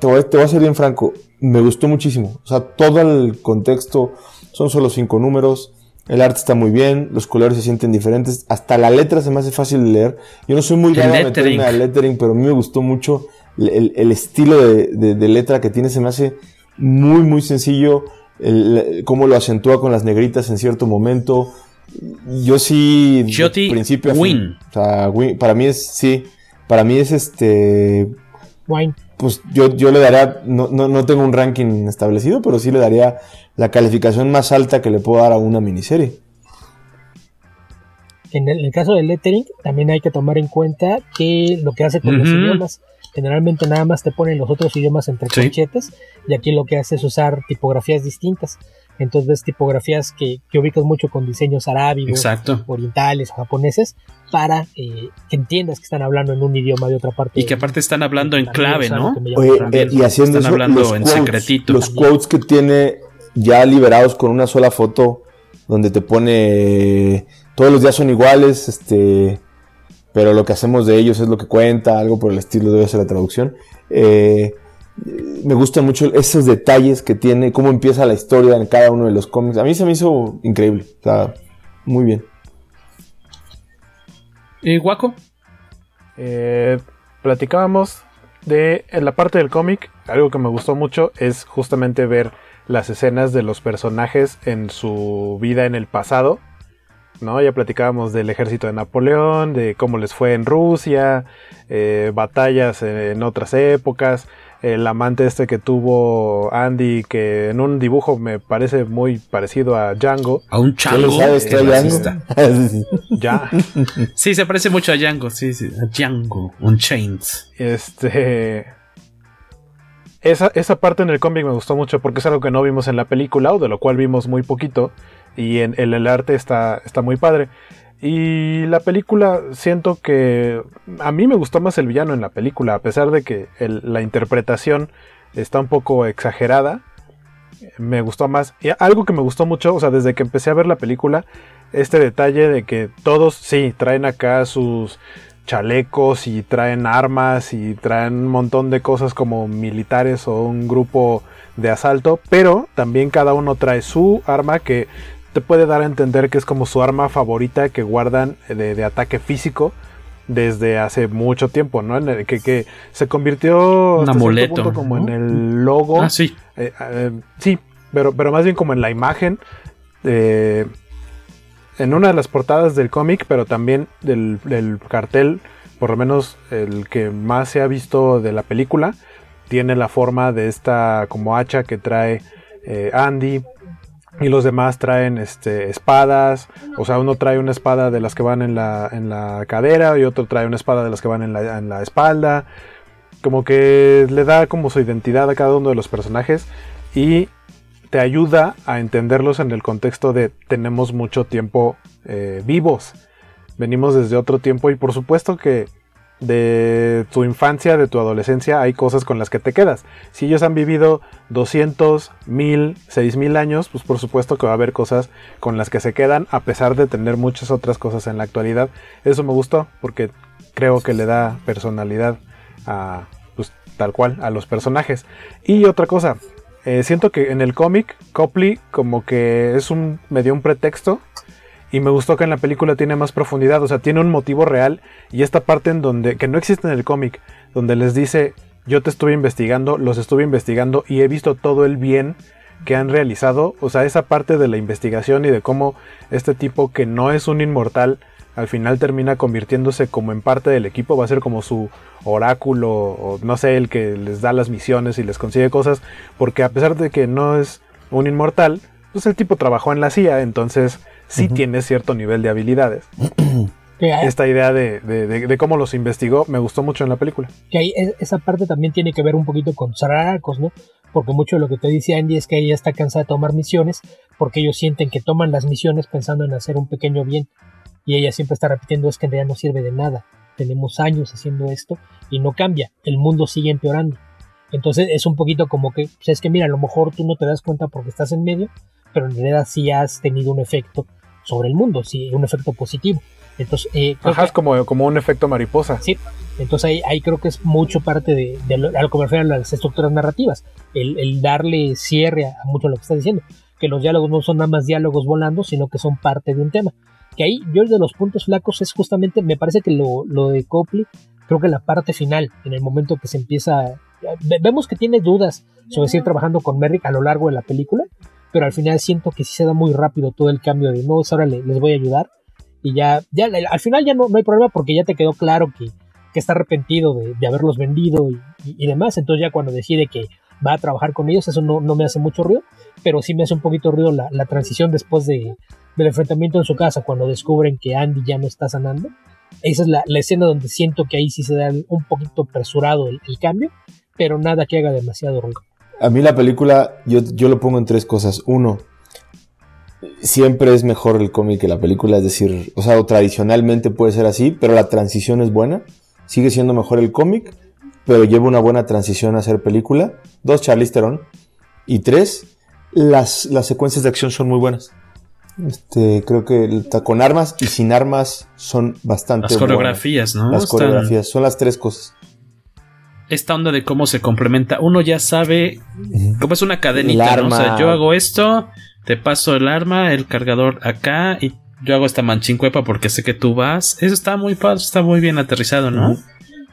te voy, te voy a ser bien franco, me gustó muchísimo. O sea, todo el contexto, son solo cinco números el arte está muy bien, los colores se sienten diferentes, hasta la letra se me hace fácil de leer. Yo no soy muy bueno meterme al lettering, pero a mí me gustó mucho el, estilo de, letra que tiene, se me hace muy, muy sencillo. cómo lo acentúa con las negritas en cierto momento. Yo sí, de principio win. o sea, para mí es, sí, para mí es este... Wine. Pues yo, yo le daría, no, no, no tengo un ranking establecido, pero sí le daría la calificación más alta que le puedo dar a una miniserie. En el, caso del lettering, también hay que tomar en cuenta que lo que hace con los idiomas, generalmente nada más te ponen los otros idiomas entre conchetes, y aquí lo que hace es usar tipografías distintas. Entonces ves tipografías que, que ubicas mucho con diseños arábigos, orientales o japoneses, para eh, que entiendas que están hablando en un idioma de otra parte. Y que aparte están hablando en clave, ¿no? Eh, y haciendo están hablando en secretito. Los quotes que tiene ya liberados con una sola foto donde te pone todos los días son iguales, este, pero lo que hacemos de ellos es lo que cuenta, algo por el estilo debe ser la traducción. Eh, me gustan mucho esos detalles que tiene, cómo empieza la historia en cada uno de los cómics. A mí se me hizo increíble, o sea, muy bien. ¿Y Guaco? Eh, platicábamos de en la parte del cómic, algo que me gustó mucho es justamente ver las escenas de los personajes en su vida en el pasado. ¿no? Ya platicábamos del ejército de Napoleón, de cómo les fue en Rusia, eh, batallas en otras épocas, el amante este que tuvo Andy, que en un dibujo me parece muy parecido a Django. A un chango. sabes que Django? [laughs] ya. Sí, se parece mucho a Django, sí, sí, a Django, un Chains. Este esa, esa parte en el cómic me gustó mucho porque es algo que no vimos en la película o de lo cual vimos muy poquito y en, el arte está, está muy padre. Y la película siento que a mí me gustó más el villano en la película, a pesar de que la interpretación está un poco exagerada. Me gustó más. Y algo que me gustó mucho, o sea, desde que empecé a ver la película, este detalle de que todos, sí, traen acá sus, chalecos y traen armas y traen un montón de cosas como militares o un grupo de asalto, pero también cada uno trae su arma que te puede dar a entender que es como su arma favorita que guardan de, ataque físico desde hace mucho tiempo, ¿no? En el que, que se convirtió un amuleto como en el logo. Ah, sí. Eh, eh, sí, pero, pero más bien como en la imagen. Eh, en una de las portadas del cómic, pero también del, cartel, por lo menos el que más se ha visto de la película, tiene la forma de esta como hacha que trae Andy. Y los demás traen este, espadas. O sea, uno trae una espada de las que van en la, en la cadera y otro trae una espada de las que van en la, en la espalda. Como que le da como su identidad a cada uno de los personajes. Y te ayuda a entenderlos en el contexto de tenemos mucho tiempo eh, vivos. Venimos desde otro tiempo y por supuesto que de tu infancia, de tu adolescencia, hay cosas con las que te quedas. Si ellos han vivido 200, 1000, 6000 años, pues por supuesto que va a haber cosas con las que se quedan, a pesar de tener muchas otras cosas en la actualidad. Eso me gustó, porque creo que le da personalidad a, pues tal cual, a los personajes. Y otra cosa, eh, siento que en el cómic, Copley como que es un, me dio un pretexto y me gustó que en la película tiene más profundidad, o sea, tiene un motivo real y esta parte en donde, que no existe en el cómic, donde les dice, yo te estuve investigando, los estuve investigando y he visto todo el bien que han realizado, o sea, esa parte de la investigación y de cómo este tipo que no es un inmortal, al final termina convirtiéndose como en parte del equipo, va a ser como su oráculo o no sé, el que les da las misiones y les consigue cosas, porque a pesar de que no es un inmortal, pues el tipo trabajó en la CIA, entonces sí tiene cierto nivel de habilidades. [clears throat] Esta idea de, cómo los investigó me gustó mucho en la película. Que ahí esa parte también tiene que ver un poquito con Saracos, ¿no? Porque mucho de lo que te dice Andy es que ella está cansada de tomar misiones porque ellos sienten que toman las misiones pensando en hacer un pequeño bien. Y ella siempre está repitiendo es que en realidad no sirve de nada. Tenemos años haciendo esto y no cambia. El mundo sigue empeorando. Entonces es un poquito como que, pues es que mira, a lo mejor tú no te das cuenta porque estás en medio, pero en realidad sí has tenido un efecto sobre el mundo, sí, un efecto positivo. Entonces, eh, es como, como un efecto mariposa. Sí, entonces ahí, creo que es mucho parte de, lo, a lo que me refiero a las estructuras narrativas, el, darle cierre a mucho de lo que está diciendo, que los diálogos no son nada más diálogos volando, sino que son parte de un tema. Que ahí yo el de los puntos flacos es justamente, me parece que lo, lo de Copley, creo que la parte final, en el momento que se empieza, vemos que tiene dudas sobre seguir trabajando con Merrick a lo largo de la película, pero al final siento que sí se da muy rápido todo el cambio de no, ahora les, voy a ayudar y ya, ya al final ya no, no hay problema porque ya te quedó claro que, está arrepentido de, haberlos vendido y, demás, entonces ya cuando decide que va a trabajar con ellos, eso no, me hace mucho ruido, pero sí me hace un poquito ruido la, transición después de, del enfrentamiento en su casa, cuando descubren que Andy ya no está sanando. Esa es la, escena donde siento que ahí sí se da un poquito apresurado el, el cambio, pero nada que haga demasiado ruido. A mí la película, yo, yo lo pongo en tres cosas. Uno, siempre es mejor el cómic que la película, es decir, o sea, tradicionalmente puede ser así, pero la transición es buena. Sigue siendo mejor el cómic, pero lleva una buena transición a ser película. Dos, Charlize Theron. Y tres, las, las secuencias de acción son muy buenas. Este, creo que con armas y sin armas son bastante Las coreografías, ¿no? Las coreografías, son las tres cosas esta onda de cómo se complementa. Uno ya sabe cómo es una cadenita, ¿no? O sea, yo hago esto, te paso el arma, el cargador acá y yo hago esta manchincuepa porque sé que tú vas. Eso está muy está muy bien aterrizado, ¿no?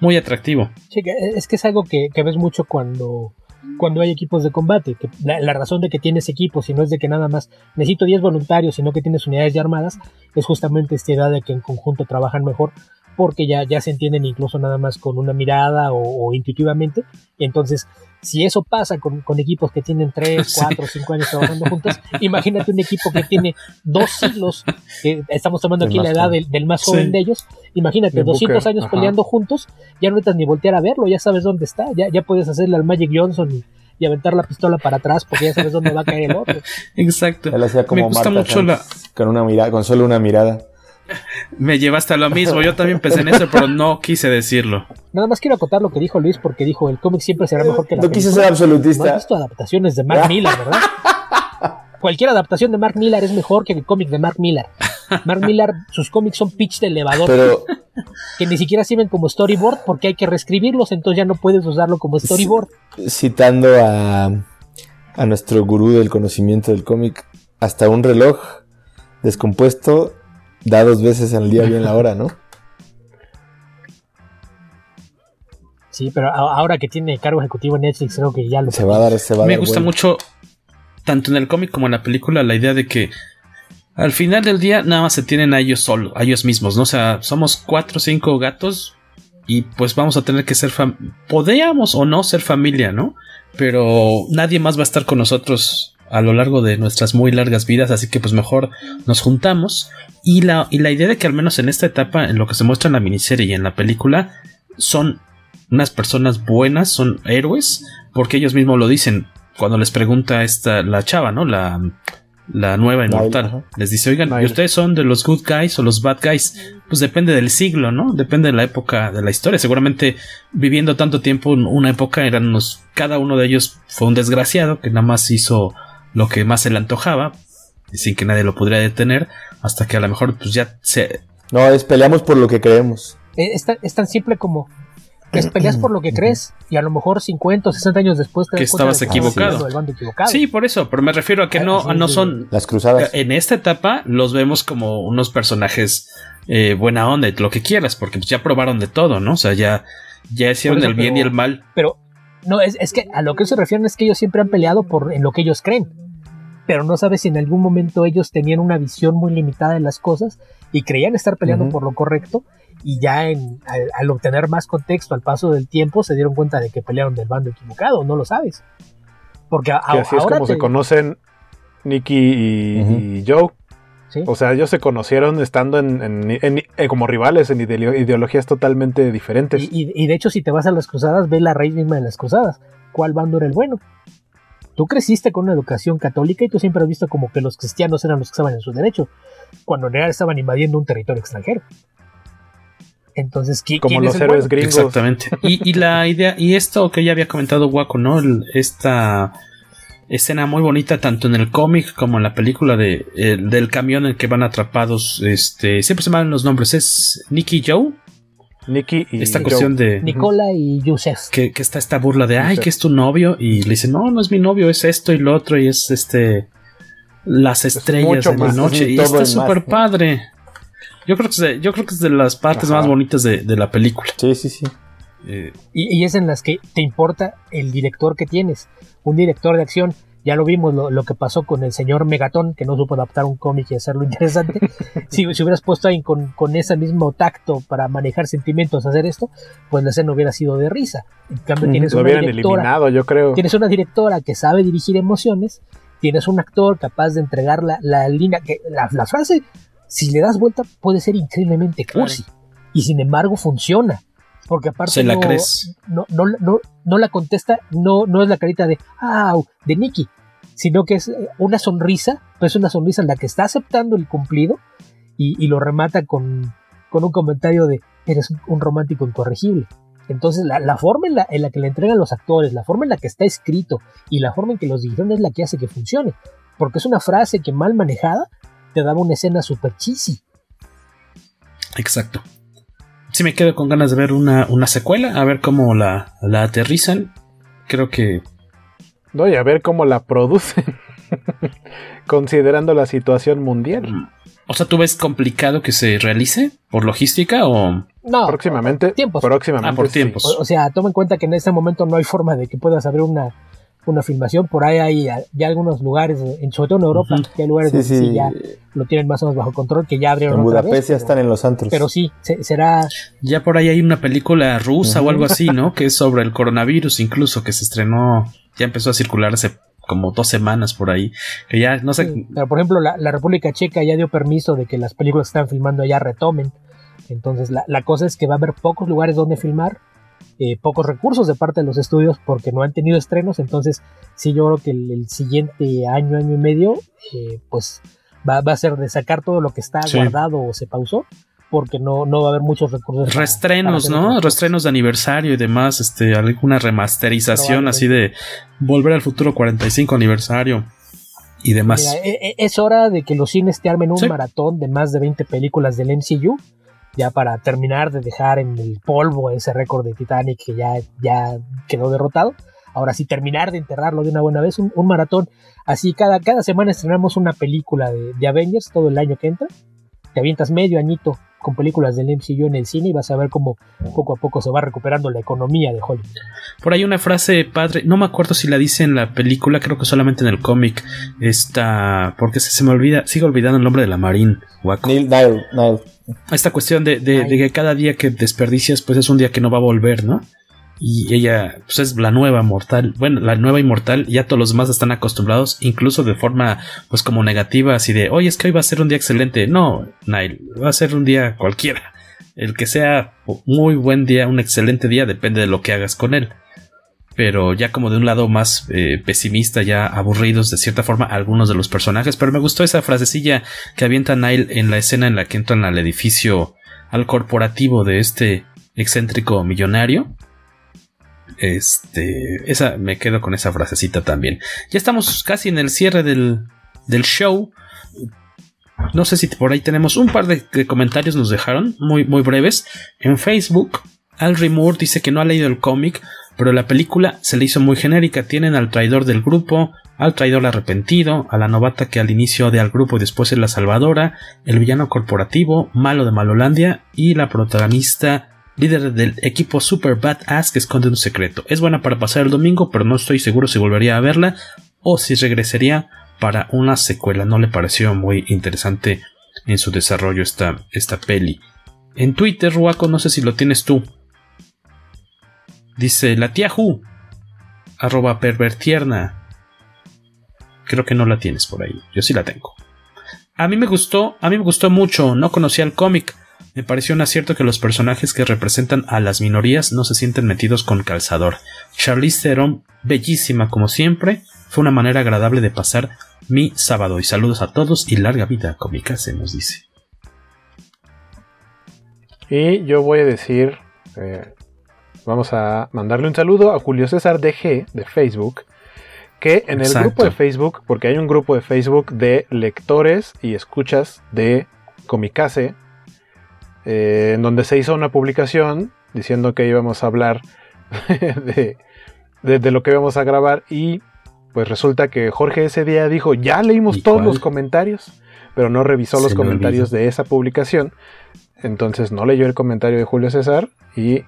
Muy atractivo. Sí, es que es algo que, ves mucho cuando, cuando hay equipos de combate. Que la, razón de que tienes equipos y no es de que nada más necesito 10 voluntarios, sino que tienes unidades ya armadas, es justamente esta idea de que en conjunto trabajan mejor porque ya, ya se entienden incluso nada más con una mirada o, intuitivamente. entonces, si eso pasa con, equipos que tienen 3, 4, 5 años trabajando juntos, imagínate un equipo que tiene dos siglos, que estamos tomando aquí la edad del, más joven de ellos, imagínate, 200 años peleando juntos, ya no necesitas ni voltear a verlo, ya sabes dónde está, ya, ya puedes hacerle al Magic Johnson y, aventar la pistola para atrás porque ya sabes dónde va a caer el otro. [laughs] Exacto. Me gusta mucho la... con una mirada, con solo una mirada. Me llevaste a lo mismo, yo también pensé en eso, pero no quise decirlo. Nada más quiero acotar lo que dijo Luis, porque dijo, el cómic siempre será mejor que la No quise ser absolutista. No has visto adaptaciones de Mark Miller, ¿verdad? [laughs] Cualquier adaptación de Mark Miller es mejor que el cómic de Mark Miller. Mark Miller, sus cómics son pitch de elevador. Pero... Que ni siquiera sirven como storyboard porque hay que reescribirlos, entonces ya no puedes usarlo como storyboard. Citando a, a nuestro gurú del conocimiento del cómic, hasta un reloj descompuesto da dos veces al día bien la hora, ¿no? Sí, pero ahora que tiene cargo ejecutivo en Netflix, creo que ya lo se va a dar, se va a Me gusta mucho, tanto en el cómic como en la película, la idea de que al final del día nada más se tienen a ellos solo, a ellos mismos, ¿no? O sea, somos cuatro o cinco gatos y pues vamos a tener que ser podríamos o no ser familia, ¿no? Pero nadie más va a estar con nosotros a lo largo de nuestras muy largas vidas, así que pues mejor nos juntamos. Y la, y la idea de que al menos en esta etapa, en lo que se muestra en la miniserie y en la película, son unas personas buenas, son héroes, porque ellos mismos lo dicen cuando les pregunta esta, la chava, ¿no? La, la nueva inmortal. les dice, oigan, ¿y ustedes son de los good guys o los bad guys? pues depende del siglo, ¿no? Depende de la época de la historia. Seguramente viviendo tanto tiempo en una época eran unos, cada uno de ellos fue un desgraciado que nada más hizo lo que más se le antojaba, sin que nadie lo pudiera detener, hasta que a lo mejor pues ya se... No, es peleamos por lo que creemos. Eh, Es, tan, es tan simple como que peleas por lo que crees y a lo mejor 50 o 60 años después te que estabas de equivocado. equivocado. Sí, por eso, pero me refiero a que no, no son... Las cruzadas. En esta etapa los vemos como unos personajes eh, buena onda lo que quieras, porque pues ya probaron de todo, ¿no? O sea, ya, ya hicieron Por eso, el bien pero- y el mal. Pero no, es, es que a lo que se refieren es que ellos siempre han peleado por en lo que ellos creen. Pero no sabes si en algún momento ellos tenían una visión muy limitada de las cosas y creían estar peleando por lo correcto y ya en, al, al obtener más contexto al paso del tiempo se dieron cuenta de que pelearon del bando equivocado, no lo sabes. Porque a- Que así es ahora como te- se conocen Nicky y, y Joe. Sí. O sea, ellos se conocieron estando en, en- en- eh, como rivales en ideo- ideologías totalmente diferentes. Y, y- y de hecho, si te vas a las cruzadas, ve la raíz misma de las cruzadas. ¿Cuál bando era el bueno? Tú creciste con una educación católica y tú siempre has visto como que los cristianos eran los que estaban en su derecho, cuando en realidad estaban invadiendo un territorio extranjero. Entonces, ¿qui- Como ¿quién los es el héroes bueno? gringos. Exactamente. Y, y la idea, y esto que ya había comentado Waco, ¿no? El- esta escena muy bonita, tanto en el cómic como en la película de, el- del camión en el que van atrapados. Este, siempre se me van los nombres. ¿Es Nicky Joe? Nicky y Esta Joe. cuestión de. Nicola y Yusef. Que, que está esta burla de, ay, que es tu novio. Y le dice, no, no es mi novio, es esto y lo otro. Y es este. Las estrellas mucho de la noche. es Y está súper padre. Yo creo, que es de, yo creo que es de las partes Ajá. más bonitas de, de la película. Sí, sí, sí. Eh, Y, y es en las que te importa el director que tienes. Un director de acción. Ya lo vimos lo, lo que pasó con el señor Megatón, que no supo adaptar un cómic y hacerlo [laughs] interesante. si, si hubieras puesto ahí con, con ese mismo tacto para manejar sentimientos, hacer esto, pues la escena hubiera sido de risa. En cambio, tienes Lo una hubieran directora, eliminado, yo creo. tienes una directora que sabe dirigir emociones, tienes un actor capaz de entregar la, la línea, que la, la frase, si le das vuelta, puede ser increíblemente cursi. Y sin embargo, funciona. Porque aparte Se la no, crees. no, no, no, no la contesta, no, no es la carita de ¡au! de Nicky, sino que es eh, una sonrisa, pero es una sonrisa en la que está aceptando el cumplido y, y lo remata con, con un comentario de eres un, un romántico incorregible. Entonces la, la forma en la, en la que le entregan los actores, la forma en la que está escrito y la forma en que los dirigieron es la que hace que funcione. Porque es una frase que mal manejada te daba una escena super cheesy. Exacto. Sí me quedo con ganas de ver una, una secuela, a ver cómo la, la aterrizan. Creo que No, y a ver cómo la producen. [laughs] Considerando la situación mundial. O sea, ¿tú ves complicado que se realice por logística o...? No, Próximamente. tiempos. Próximamente. Ah, por sí. tiempos. O, o sea, toma en cuenta que en este momento no hay forma de que puedas abrir una, una filmación. Por ahí hay ya algunos lugares, en, sobre todo en Europa, que hay lugares Sí, donde sí sí. ya lo tienen más o menos bajo control, que ya abrieron En otra Budapest vez, ya pero- están en los antros. Pero sí, se- será Ya por ahí hay una película rusa o algo así, ¿no? Que es sobre el coronavirus incluso, que se estrenó, ya empezó a circular hace como dos semanas por ahí. Que ya, no sé, Sí, pero por ejemplo, la, la República Checa ya dio permiso de que las películas que están filmando allá retomen. Entonces, la, la cosa es que va a haber pocos lugares donde filmar, eh, pocos recursos de parte de los estudios porque no han tenido estrenos. Entonces, sí, yo creo que el, el siguiente año, año y medio, eh, pues va, va a ser de sacar todo lo que está Sí. guardado o se pausó, porque no, no va a haber muchos recursos. para- para Restrenos, ¿no? Restrenos de aniversario y demás, este, alguna remasterización así de Volver al Futuro 45 aniversario y demás. Mira, e- e- es hora de que los cines te armen un Sí. maratón de más de 20 películas del MCU, ya para terminar de dejar en el polvo ese récord de Titanic que ya, ya quedó derrotado. Ahora sí, terminar de enterrarlo de una buena vez, un, un maratón. Así, cada, cada semana estrenamos una película de, de Avengers todo el año que entra. Te avientas medio añito con películas del MCU en el cine y vas a ver cómo poco a poco se va recuperando la economía de Hollywood. Por ahí una frase padre, no me acuerdo si la dice en la película, creo que solamente en el cómic. Esta, porque se, se me olvida, sigo olvidando el nombre de la Marín. Guaco. Neil, Neil, Neil. Esta cuestión de, de- de que cada día que desperdicias, pues es un día que no va a volver, ¿no? Y ella, pues es la nueva mortal, bueno, la nueva inmortal, ya todos los demás están acostumbrados, incluso de forma, pues como negativa, así de, oye, es que hoy va a ser un día excelente. No, Nile, va a ser un día cualquiera. El que sea muy buen día, un excelente día, depende de lo que hagas con él. Pero ya como de un lado más eh, pesimista, ya aburridos de cierta forma algunos de los personajes. Pero me gustó esa frasecilla que avienta Nile en la escena en la que entran al edificio al corporativo de este excéntrico millonario. Este, esa, me quedo con esa frasecita también. Ya estamos casi en el cierre del, del show. No sé si por ahí tenemos un par de, comentarios nos dejaron, muy, muy breves. En Facebook, Al Moore dice que no ha leído el cómic, pero la película se le hizo muy genérica. Tienen al traidor del grupo, al traidor arrepentido, a la novata que al inicio de al grupo y después es la salvadora, el villano corporativo, malo de Malolandia y la protagonista líder del equipo Super Badass que esconde un secreto. Es buena para pasar el domingo, pero no estoy seguro si volvería a verla o si regresaría para una secuela. No le pareció muy interesante en su desarrollo esta, esta peli. En Twitter, Ruaco, no sé si lo tienes tú. Dice la tía Hu, arroba pervertierna. Creo que no la tienes por ahí. Yo sí la tengo. A mí me gustó, a mí me gustó mucho. No conocía el cómic. Me pareció un acierto que los personajes que representan a las minorías no se sienten metidos con calzador. Charlize Theron, bellísima como siempre, fue una manera agradable de pasar mi sábado. Y saludos a todos y larga vida, se nos dice. Y yo voy a decir, eh, vamos a mandarle un saludo a Julio César DG de Facebook, que en el grupo de Facebook, porque hay un grupo de Facebook de lectores y escuchas de Comicase, eh, en donde se hizo una publicación diciendo que íbamos a hablar [laughs] de, lo que íbamos a grabar y pues resulta que Jorge ese día dijo, ya leímos todos los comentarios, pero no revisó los comentarios de esa publicación. Entonces no leyó el comentario de Julio César y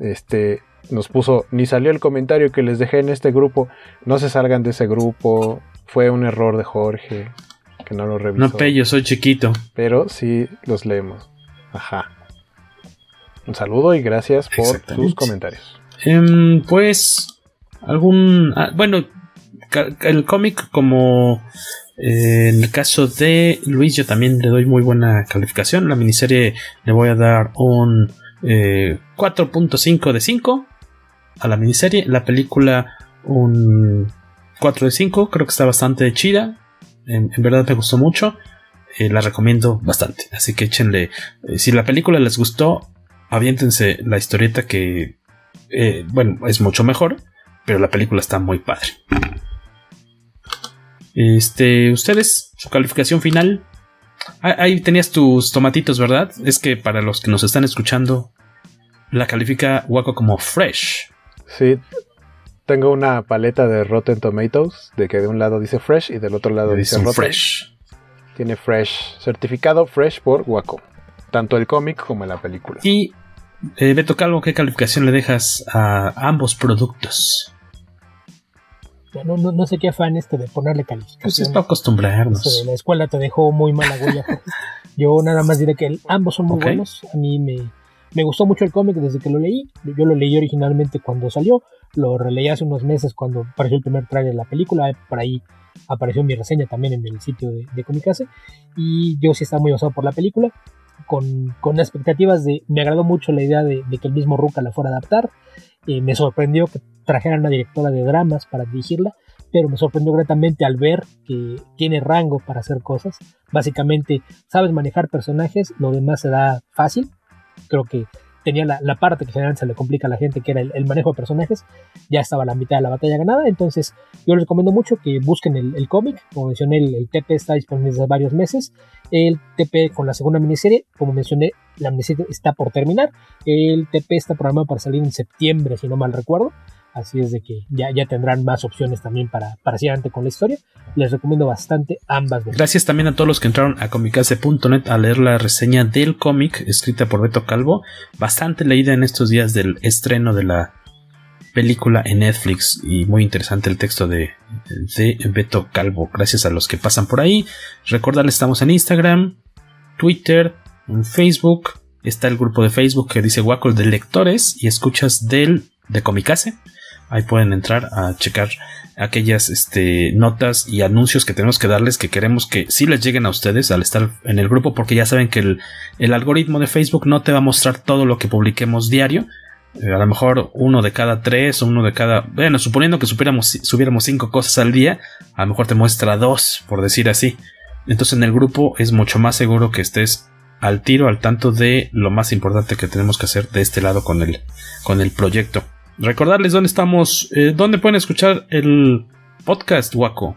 este nos puso, ni salió el comentario que les dejé en este grupo, no se salgan de ese grupo, fue un error de Jorge, que no lo revisó. No, yo soy chiquito. Pero sí los leemos. Ajá. Un saludo y gracias por tus comentarios. Em, pues, algún. Ah, bueno, el cómic, como eh, en el caso de Luis, yo también le doy muy buena calificación. La miniserie le voy a dar un 4.5 eh, de 5 a la miniserie. La película, un 4 de 5. Creo que está bastante chida. en verdad me gustó mucho. Eh, la recomiendo bastante. Así que échenle. Eh, si la película les gustó, aviéntense la historieta que. Eh, bueno, es mucho mejor. Pero la película está muy padre. Este. Ustedes, su calificación final. Ah, ahí tenías tus tomatitos, ¿verdad? Es que para los que nos están escuchando, la califica Waco como fresh. Sí, tengo una paleta de Rotten Tomatoes, de que de un lado dice fresh y del otro lado dice, dice fresh. Tiene Fresh, certificado Fresh por Waco. Tanto el cómic como la película. Y eh, Beto Calvo, ¿qué calificación le dejas a ambos productos? No, no, no sé qué afán este de ponerle calificación. Pues es para acostumbrarnos. la escuela te dejó muy mala huella. Yo nada más diré que ambos son muy buenos. A mí me, me gustó mucho el cómic desde que lo leí. Yo lo leí originalmente cuando salió. Lo releí hace unos meses cuando apareció el primer trailer de la película. Por ahí apareció mi reseña también en el sitio de, de Comicase. Y yo sí estaba muy basado por la película. Con, con, expectativas de. Me agradó mucho la idea de, que el mismo Ruka la fuera a adaptar. Eh, me sorprendió que trajeran una directora de dramas para dirigirla. Pero me sorprendió gratamente al ver que tiene rango para hacer cosas. Básicamente, sabes manejar personajes, lo demás se da fácil. Creo que tenía la, parte que generalmente se le complica a la gente, que era el, manejo de personajes, ya estaba la mitad de la batalla ganada, entonces yo les recomiendo mucho que busquen el, cómic, como mencioné, el, TP está disponible desde varios meses, el TP con la segunda miniserie, como mencioné, la miniserie está por terminar, el TP está programado para salir en septiembre, si no mal recuerdo, Así es de que ya, ya tendrán más opciones también para, para seguir adelante con la historia. Les recomiendo bastante ambas. Gracias también a todos los que entraron a comicase.net a leer la reseña del cómic escrita por Beto Calvo. Bastante leída en estos días del estreno de la película en Netflix y muy interesante el texto de, de Beto Calvo. Gracias a los que pasan por ahí. Recordarles, estamos en Instagram, Twitter, en Facebook. Está el grupo de Facebook que dice Wackle de lectores y escuchas del de Comicase. Ahí pueden entrar a checar aquellas este, notas y anuncios que tenemos que darles que queremos que sí les lleguen a ustedes al estar en el grupo porque ya saben que el, algoritmo de Facebook no te va a mostrar todo lo que publiquemos diario. Eh, a lo mejor uno de cada tres o uno de cada... Bueno, suponiendo que subiéramos cinco cosas al día, a lo mejor te muestra dos, por decir así. Entonces en el grupo es mucho más seguro que estés al tiro, al tanto de lo más importante que tenemos que hacer de este lado con el, con el proyecto. Recordarles dónde estamos, eh, dónde pueden escuchar el podcast, Waco.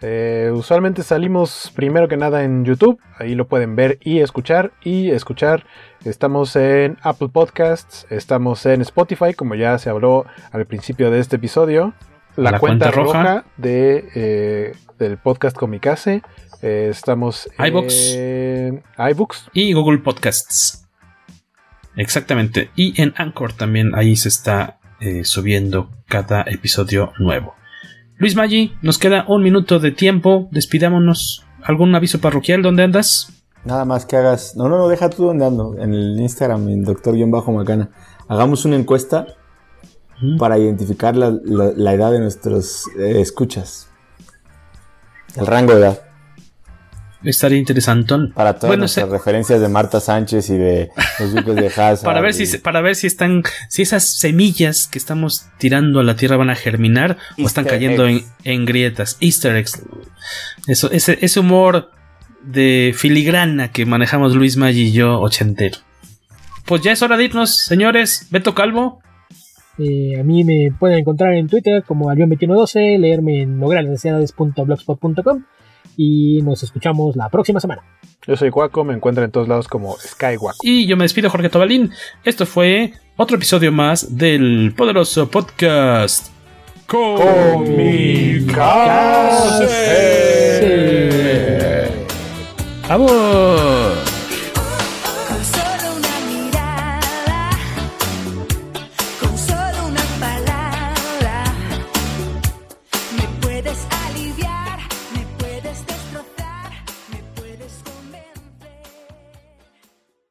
Eh, usualmente salimos primero que nada en YouTube, ahí lo pueden ver y escuchar. Y escuchar, estamos en Apple Podcasts, estamos en Spotify, como ya se habló al principio de este episodio. La, cuenta, roja, de, eh, del podcast Comicase. Eh, estamos en iBooks y Google Podcasts. Exactamente. Y en Anchor también ahí se está eh, subiendo cada episodio nuevo. Luis Maggi, nos queda un minuto de tiempo. Despidámonos. ¿Algún aviso parroquial? ¿Dónde andas? Nada más que hagas. No, no, no, deja tú donde ando. En el Instagram, en doctor-macana. Hagamos una encuesta para identificar la, edad de nuestros eh, escuchas. El rango de edad. Estaría interesante. Para todas nuestras referencias de Marta Sánchez y de los duques de [laughs] Hazard. para ver si para ver si están si esas semillas que estamos tirando a la tierra van a germinar o están cayendo en, grietas. Easter eggs. Eso, ese, ese humor de filigrana que manejamos Luis Maggi y yo ochentero. Pues ya es hora de irnos, señores. Beto Calvo. Eh, a mí me pueden encontrar en Twitter como Albion2112, leerme en logralnecesidades.blogspot.com y nos escuchamos la próxima semana. Yo soy Guaco, me encuentran en todos lados como Skywaco. Y yo me despido, Jorge Tobalín. Esto fue otro episodio más del poderoso podcast Comicase. ¡Vamos!